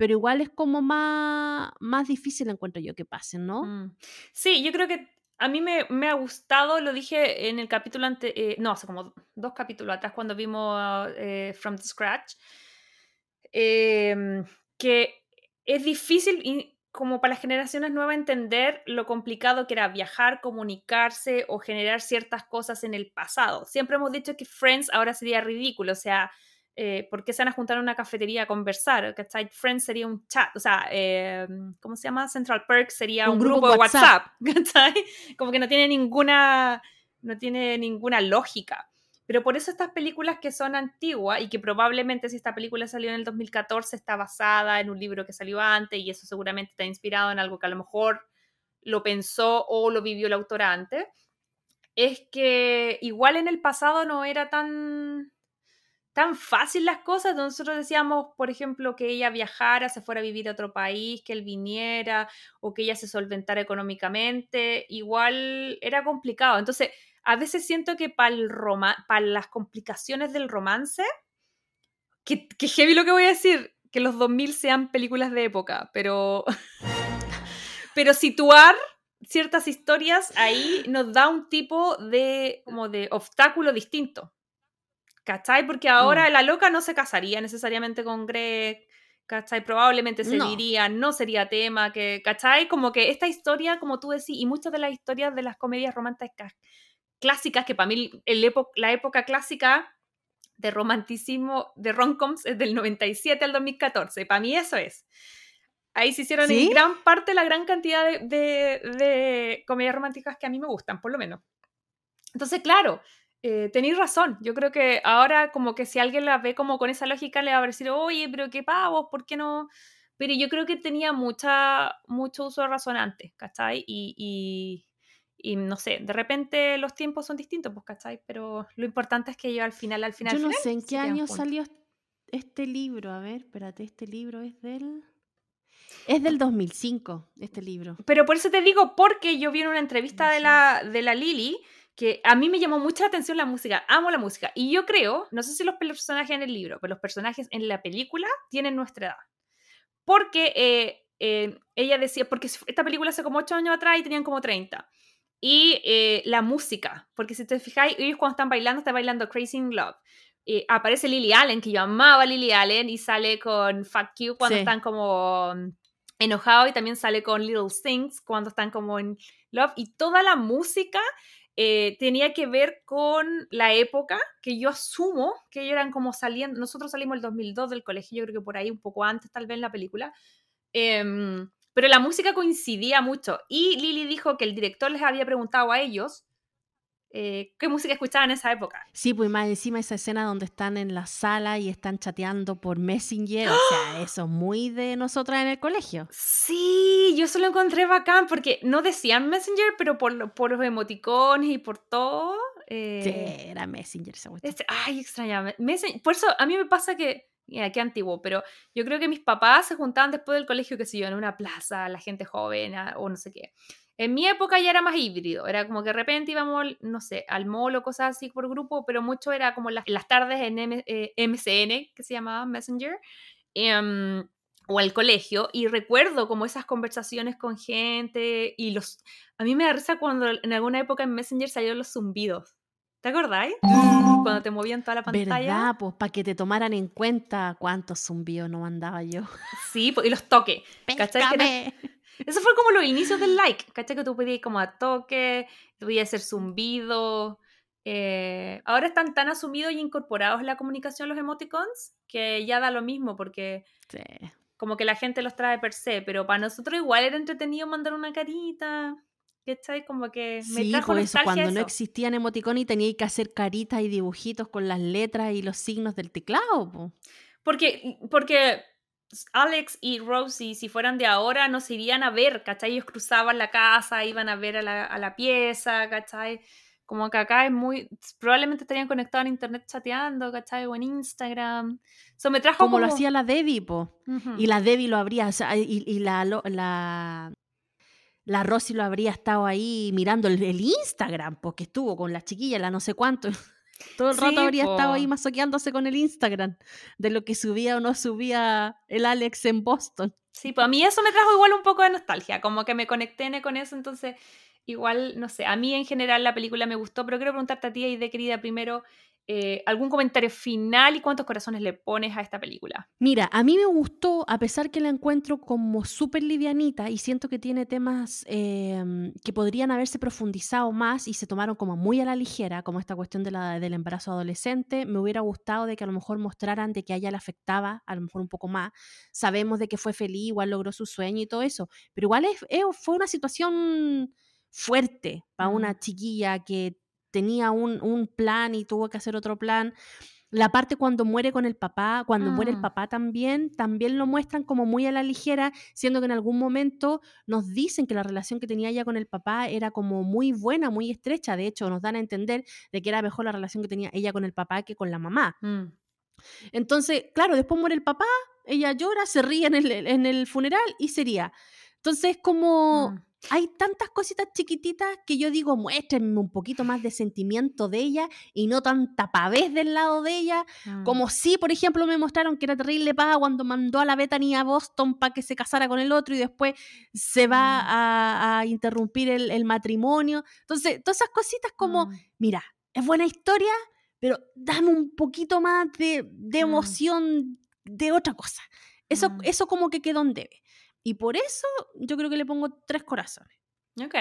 pero igual es como más, más difícil encuentro yo que pasen, ¿no? Mm. Sí, yo creo que a mí me, me ha gustado, lo dije en el capítulo ante, eh, no, hace como dos capítulos atrás cuando vimos eh, From the Scratch, em, que es difícil y como para las generaciones nuevas entender lo complicado que era viajar, comunicarse o generar ciertas cosas en el pasado. Siempre hemos dicho que Friends ahora sería ridículo, o sea, eh, ¿por qué se van a juntar en una cafetería a conversar? ¿cachai? Friends sería un chat, o sea, eh, ¿cómo se llama? Central Perk sería un, Un grupo, grupo de WhatsApp. WhatsApp, ¿cachai? Como que no tiene ninguna, no tiene ninguna lógica. Pero por eso estas películas que son antiguas y que probablemente si esta película salió en el 2014 está basada en un libro que salió antes y eso seguramente está inspirado en algo que a lo mejor lo pensó o lo vivió el autor antes, es que igual en el pasado no era tan tan fácil las cosas. Nosotros decíamos, por ejemplo, que ella viajara, se fuera a vivir a otro país, que él viniera o que ella se solventara económicamente. Igual era complicado. Entonces, a veces siento que para las complicaciones del romance, que, que heavy lo que voy a decir, que los 2000 sean películas de época, pero, pero situar ciertas historias ahí nos da un tipo de, como de obstáculo distinto. ¿Cachai? Porque ahora Mm. la loca no se casaría necesariamente con Greg, ¿cachai? Probablemente se No. diría, no sería tema, que, ¿cachai? Como que esta historia, como tú decís, y muchas de las historias de las comedias románticas clásicas, que para mí el epo- la época clásica de romanticismo, de romcoms es del 97 al 2014, para mí eso es. Ahí se hicieron ¿Sí? en gran parte la gran cantidad de, de- de comedias románticas que a mí me gustan, por lo menos. Entonces, claro, eh, tenéis razón. Yo creo que ahora como que si alguien la ve como con esa lógica le va a decir, oye, pero qué pavos, ¿por qué no? Pero yo creo que tenía mucha, mucho uso de razón antes, ¿cachai? Y, y, y no sé, de repente los tiempos son distintos, pues, ¿cachai? Pero lo importante es que yo al final, al final, Yo no final, sé en qué año salió este libro. A ver, espérate, este libro es del... Es del 2005, este libro. Pero por eso te digo, porque yo vi en una entrevista de Ujú. la, de la Lily que a mí me llamó mucha atención la música, amo la música. Y yo creo, no sé si los personajes en el libro, pero los personajes en la película tienen nuestra edad. Porque eh, eh, ella decía, porque esta película hace como 8 años atrás y tenían como 30. Y eh, la música, porque si te fijáis, ellos cuando están bailando, están bailando Crazy in Love. Eh, aparece Lily Allen, que yo amaba a Lily Allen, y sale con Fuck You cuando Sí. están como enojado y también sale con Little Things cuando están como en Love y toda la música eh, tenía que ver con la época que yo asumo que ellos eran como saliendo, nosotros salimos el 2002 del colegio, yo creo que por ahí un poco antes tal vez en la película, em, pero la música coincidía mucho. Y Lily dijo que el director les había preguntado a ellos eh, qué música escuchaban en esa época. Sí, pues más encima esa escena donde están en la sala y están chateando por Messenger, o sea, ¡Ah! eso muy de nosotras en el colegio. Sí, yo se lo encontré bacán porque no decían Messenger, pero por, por los emoticones y por todo. Eh, sí, era Messenger esa este, Ay, extrañaba. Por eso a mí me pasa que qué antiguo, pero yo creo que mis papás se juntaban después del colegio, qué sé yo, en una plaza, la gente joven o no sé qué. En mi época ya era más híbrido, era como que de repente íbamos, no sé, al mall o cosas así por grupo, pero mucho era como las, las tardes en MCN, eh, que se llamaba Messenger, em, o al colegio, y recuerdo como esas conversaciones con gente, y los... A mí me da risa cuando en alguna época en Messenger salieron los zumbidos. ¿Te acordáis? Cuando te movían toda la pantalla. ¿Verdad? Pues para que te tomaran en cuenta cuántos zumbidos no mandaba yo. Sí, y los toques. ¿Cachai? Eso fue como los inicios del like, ¿cachai? Que tú podías como a toque, podías hacer zumbido. Eh, ahora están tan asumidos y incorporados en la comunicación los emoticons que ya da lo mismo porque como que la gente los trae per se, pero para nosotros igual era entretenido mandar una carita. ¿Cachai? Como que me sí, por eso, cuando no existían emoticones y tenía que hacer caritas y dibujitos con las letras y los signos del teclado. Porque, porque Alex y Rosie, si fueran de ahora, no se irían a ver, ¿cachai? Ellos cruzaban la casa, iban a ver a la, a la pieza, ¿cachai? Como que acá es muy. Probablemente estarían conectados en internet chateando, ¿cachai? O en Instagram. Eso me trajo como, lo hacía la Debbie, po. Y la Debbie lo habría. O sea, y, y, la, la. La Rosy lo habría estado ahí mirando el, el Instagram, porque estuvo con la chiquilla, la no sé cuánto. Todo el rato habría estado ahí masoqueándose con el Instagram de lo que subía o no subía el Alex en Boston. Sí, pues a mí eso me trajo igual un poco de nostalgia, como que me conecté con eso, entonces igual, no sé, a mí en general la película me gustó, pero quiero preguntarte a ti y de querida primero, eh, ¿Algún comentario final y cuántos corazones le pones a esta película? Mira, a mí me gustó, a pesar que la encuentro como súper livianita y siento que tiene temas em, que podrían haberse profundizado más y se tomaron como muy a la ligera, como esta cuestión de la, del embarazo adolescente. Me hubiera gustado de que a lo mejor mostraran de que a ella le afectaba, a lo mejor un poco más. Sabemos de que fue feliz, igual logró su sueño y todo eso, pero igual fue una situación fuerte para una chiquilla que tenía un, plan y tuvo que hacer otro plan. La parte cuando muere con el papá, cuando muere el ah. papá también, también lo muestran como muy a la ligera, siendo que en algún momento nos dicen que la relación que tenía ella con el papá era como muy buena, muy estrecha. De hecho, nos dan a entender de que era mejor la relación que tenía ella con el papá que con la mamá. Mm. Entonces, claro, después muere el papá, ella llora, se ríe en el, en el funeral y sería. Entonces, como... Mm hay tantas cositas chiquititas que yo digo, muéstrenme un poquito más de sentimiento de ella y no tanta pavés del lado de ella, mm. como si, por ejemplo, me mostraron que era terrible paga cuando mandó a la Bethany a Boston para que se casara con el otro y después se va mm. a, interrumpir el, matrimonio. Entonces, todas esas cositas como, mm. mira, es buena historia, pero dame un poquito más de, emoción de otra cosa. Eso, eso como que quedó en debe. Y por eso yo creo que le pongo tres corazones. Ok.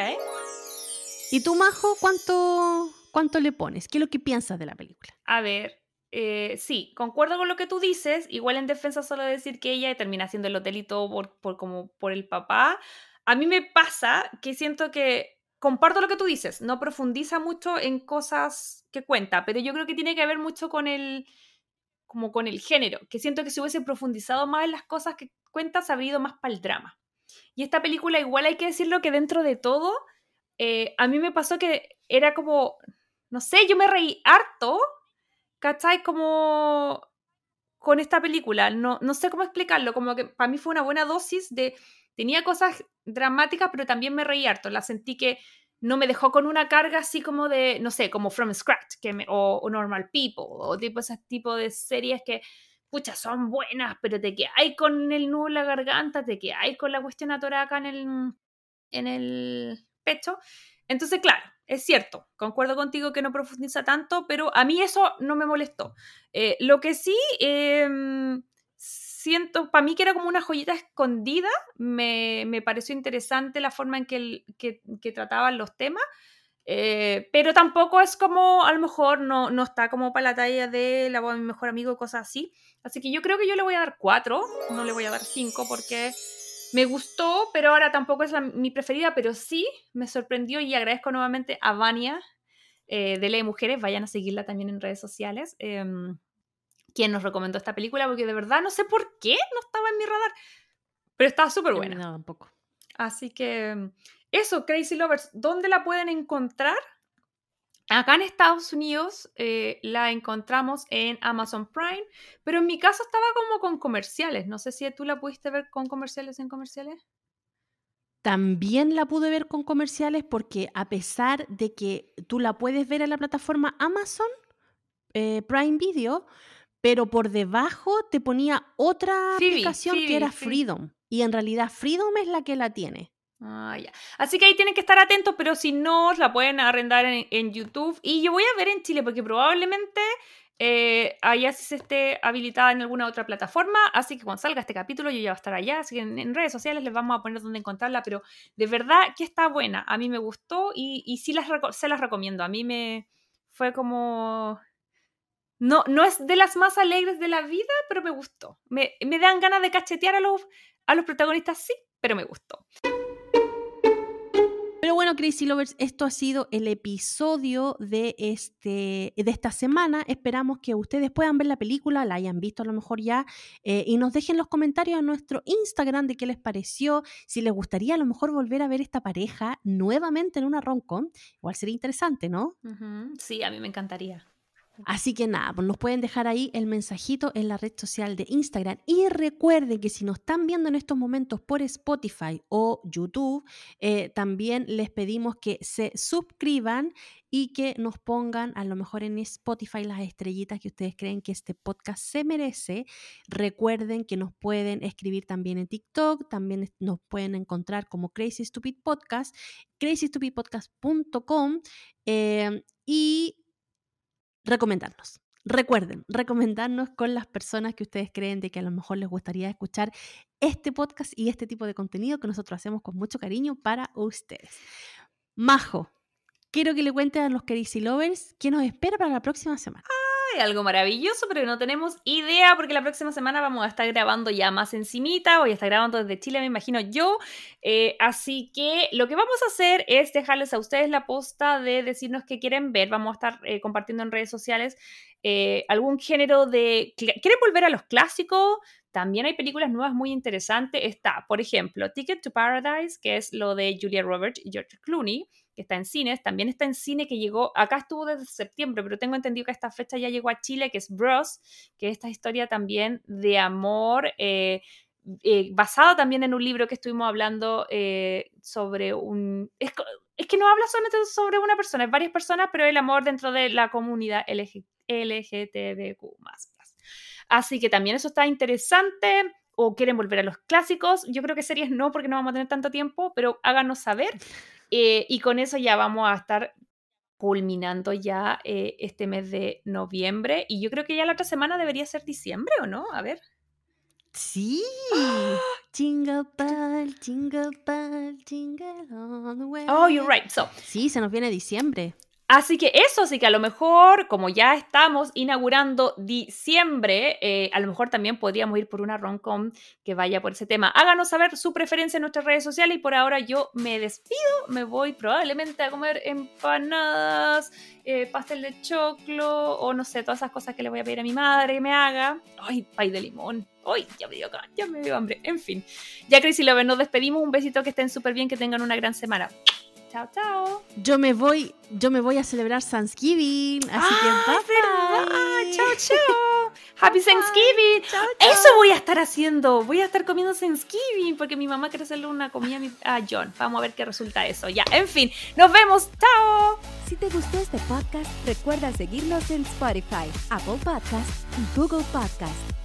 ¿Y tú, Majo, cuánto, cuánto le pones? ¿Qué es lo que piensas de la película? A ver, eh, sí, concuerdo con lo que tú dices. Igual en defensa solo decir que ella termina haciendo el hotel y todo por, por, como por el papá. A mí me pasa que siento que comparto lo que tú dices, no profundiza mucho en cosas que cuenta, pero yo creo que tiene que ver mucho con el como con el género, que siento que si hubiese profundizado más en las cosas que cuenta, se habría ido más para el drama. Y esta película, igual hay que decirlo que dentro de todo, eh, a mí me pasó que era como, no sé, yo me reí harto, ¿cachai? Como con esta película, no, no sé cómo explicarlo, como que para mí fue una buena dosis de, tenía cosas dramáticas, pero también me reí harto, la sentí que no me dejó con una carga así como de, no sé, como From Scratch que o, Normal People, o tipo ese tipo de series que, pucha, son buenas, pero te hay con el nudo en la garganta, te hay con la cuestión atorada acá en el, en el pecho. Entonces, claro, es cierto, concuerdo contigo que no profundiza tanto, pero a mí eso no me molestó. Eh, lo que sí, em, siento, para mí que era como una joyita escondida, me, me pareció interesante la forma en que, que trataban los temas. Eh, pero tampoco es como, a lo mejor no, no está como para la talla de la voz de mi mejor amigo, cosas así. Así que yo creo que yo le voy a dar cuatro, no le voy a dar cinco porque me gustó, pero ahora tampoco es mi preferida, pero sí me sorprendió y agradezco nuevamente a Vania eh, de Ley Mujeres, vayan a seguirla también en redes sociales, em, quien nos recomendó esta película, porque de verdad no sé por qué no estaba en mi radar, pero estaba súper buena. No, tampoco. Así que eso, Crazy Lovers, ¿dónde la pueden encontrar? Acá en Estados Unidos eh, la encontramos en Amazon Prime, pero en mi caso estaba como con comerciales. No sé si tú la pudiste ver con comerciales en comerciales. También la pude ver con comerciales porque a pesar de que tú la puedes ver en la plataforma Amazon eh, Prime Video, pero por debajo te ponía otra aplicación que era Freedom. Y en realidad Freedom es la que la tiene. Ah. Así que ahí tienen que estar atentos, pero si no, la pueden arrendar en, YouTube. Y yo voy a ver en Chile, porque probablemente eh, allá se esté habilitada en alguna otra plataforma. Así que cuando salga este capítulo, yo ya voy a estar allá. Así que en, redes sociales les vamos a poner dónde encontrarla. Pero de verdad que está buena. A mí me gustó y, y sí las se las recomiendo. A mí me fue como. No, no es de las más alegres de la vida, pero me gustó. Me, me dan ganas de cachetear a los, a los protagonistas, sí, pero me gustó. Pero bueno, Crazy Lovers, esto ha sido el episodio de, este, de esta semana. Esperamos que ustedes puedan ver la película, la hayan visto a lo mejor ya, eh, y nos dejen los comentarios a nuestro Instagram de qué les pareció, si les gustaría a lo mejor volver a ver esta pareja nuevamente en una roncon. Igual sería interesante, ¿no? Sí, a mí me encantaría. Así que nada, pues nos pueden dejar ahí el mensajito en la red social de Instagram. Y recuerden que si nos están viendo en estos momentos por Spotify o YouTube, eh, también les pedimos que se suscriban y que nos pongan a lo mejor en Spotify las estrellitas que ustedes creen que este podcast se merece. Recuerden que nos pueden escribir también en TikTok, también nos pueden encontrar como Crazy Stupid Podcast, crazystupidpodcast.com eh, y recomendarnos. Recuerden, recomendarnos con las personas que ustedes creen de que a lo mejor les gustaría escuchar este podcast y este tipo de contenido que nosotros hacemos con mucho cariño para ustedes. Majo, quiero que le cuenten a los Crazy Lovers qué nos espera para la próxima semana algo maravilloso, pero no tenemos idea porque la próxima semana vamos a estar grabando ya más encimita, voy a estar grabando desde Chile, me imagino yo. Eh, así que lo que vamos a hacer es dejarles a ustedes la posta de decirnos qué quieren ver. Vamos a estar eh, compartiendo en redes sociales eh, algún género de... ¿Quieren volver a los clásicos? También hay películas nuevas muy interesantes. Está, por ejemplo, Ticket to Paradise, que es lo de Julia Roberts y George Clooney que está en cines, también está en cine que llegó, acá estuvo desde septiembre, pero tengo entendido que esta fecha ya llegó a Chile, que es Bros, que es esta historia también de amor. Eh, eh, también en un libro que estuvimos hablando eh, sobre un... Es, que no habla solamente sobre una persona, es varias personas, pero el amor dentro de la comunidad LG, LGTBQ+. Así que también eso está interesante. O quieren volver a los clásicos. Yo creo que series no, porque no vamos a tener tanto tiempo, pero háganos saber. Eh, y con eso ya vamos a estar culminando ya eh, este mes de noviembre. Y yo creo que ya la otra semana debería ser diciembre, ¿o no? A ver. Sí. Jingle bell, jingle bell, jingle all the way. Oh, you're right. So. Sí, se nos viene diciembre. Así que eso, así que a lo mejor, como ya estamos inaugurando diciembre, eh, a lo mejor también podríamos ir por una roncom que vaya por ese tema. Háganos saber su preferencia en nuestras redes sociales y por ahora yo me despido, me voy probablemente a comer empanadas, eh, pastel de choclo o no sé, todas esas cosas que le voy a pedir a mi madre que me haga. Ay, pay de limón. Ay, ya me dio, ya hambre. En fin, ya Crazy Lover, nos despedimos. Un besito, que estén súper bien, que tengan una gran semana. Chao, chao. Yo me voy, yo me voy a celebrar Thanksgiving, así que bye, Chao, chao. Happy Thanksgiving. Eso voy a estar haciendo. Voy a estar comiendo Thanksgiving porque mi mamá quiere hacerle una comida a John. Vamos a ver qué resulta eso. Ya, en fin, nos vemos. Chao. Si te gustó este podcast, recuerda seguirnos en Spotify, Apple Podcasts y Google Podcasts.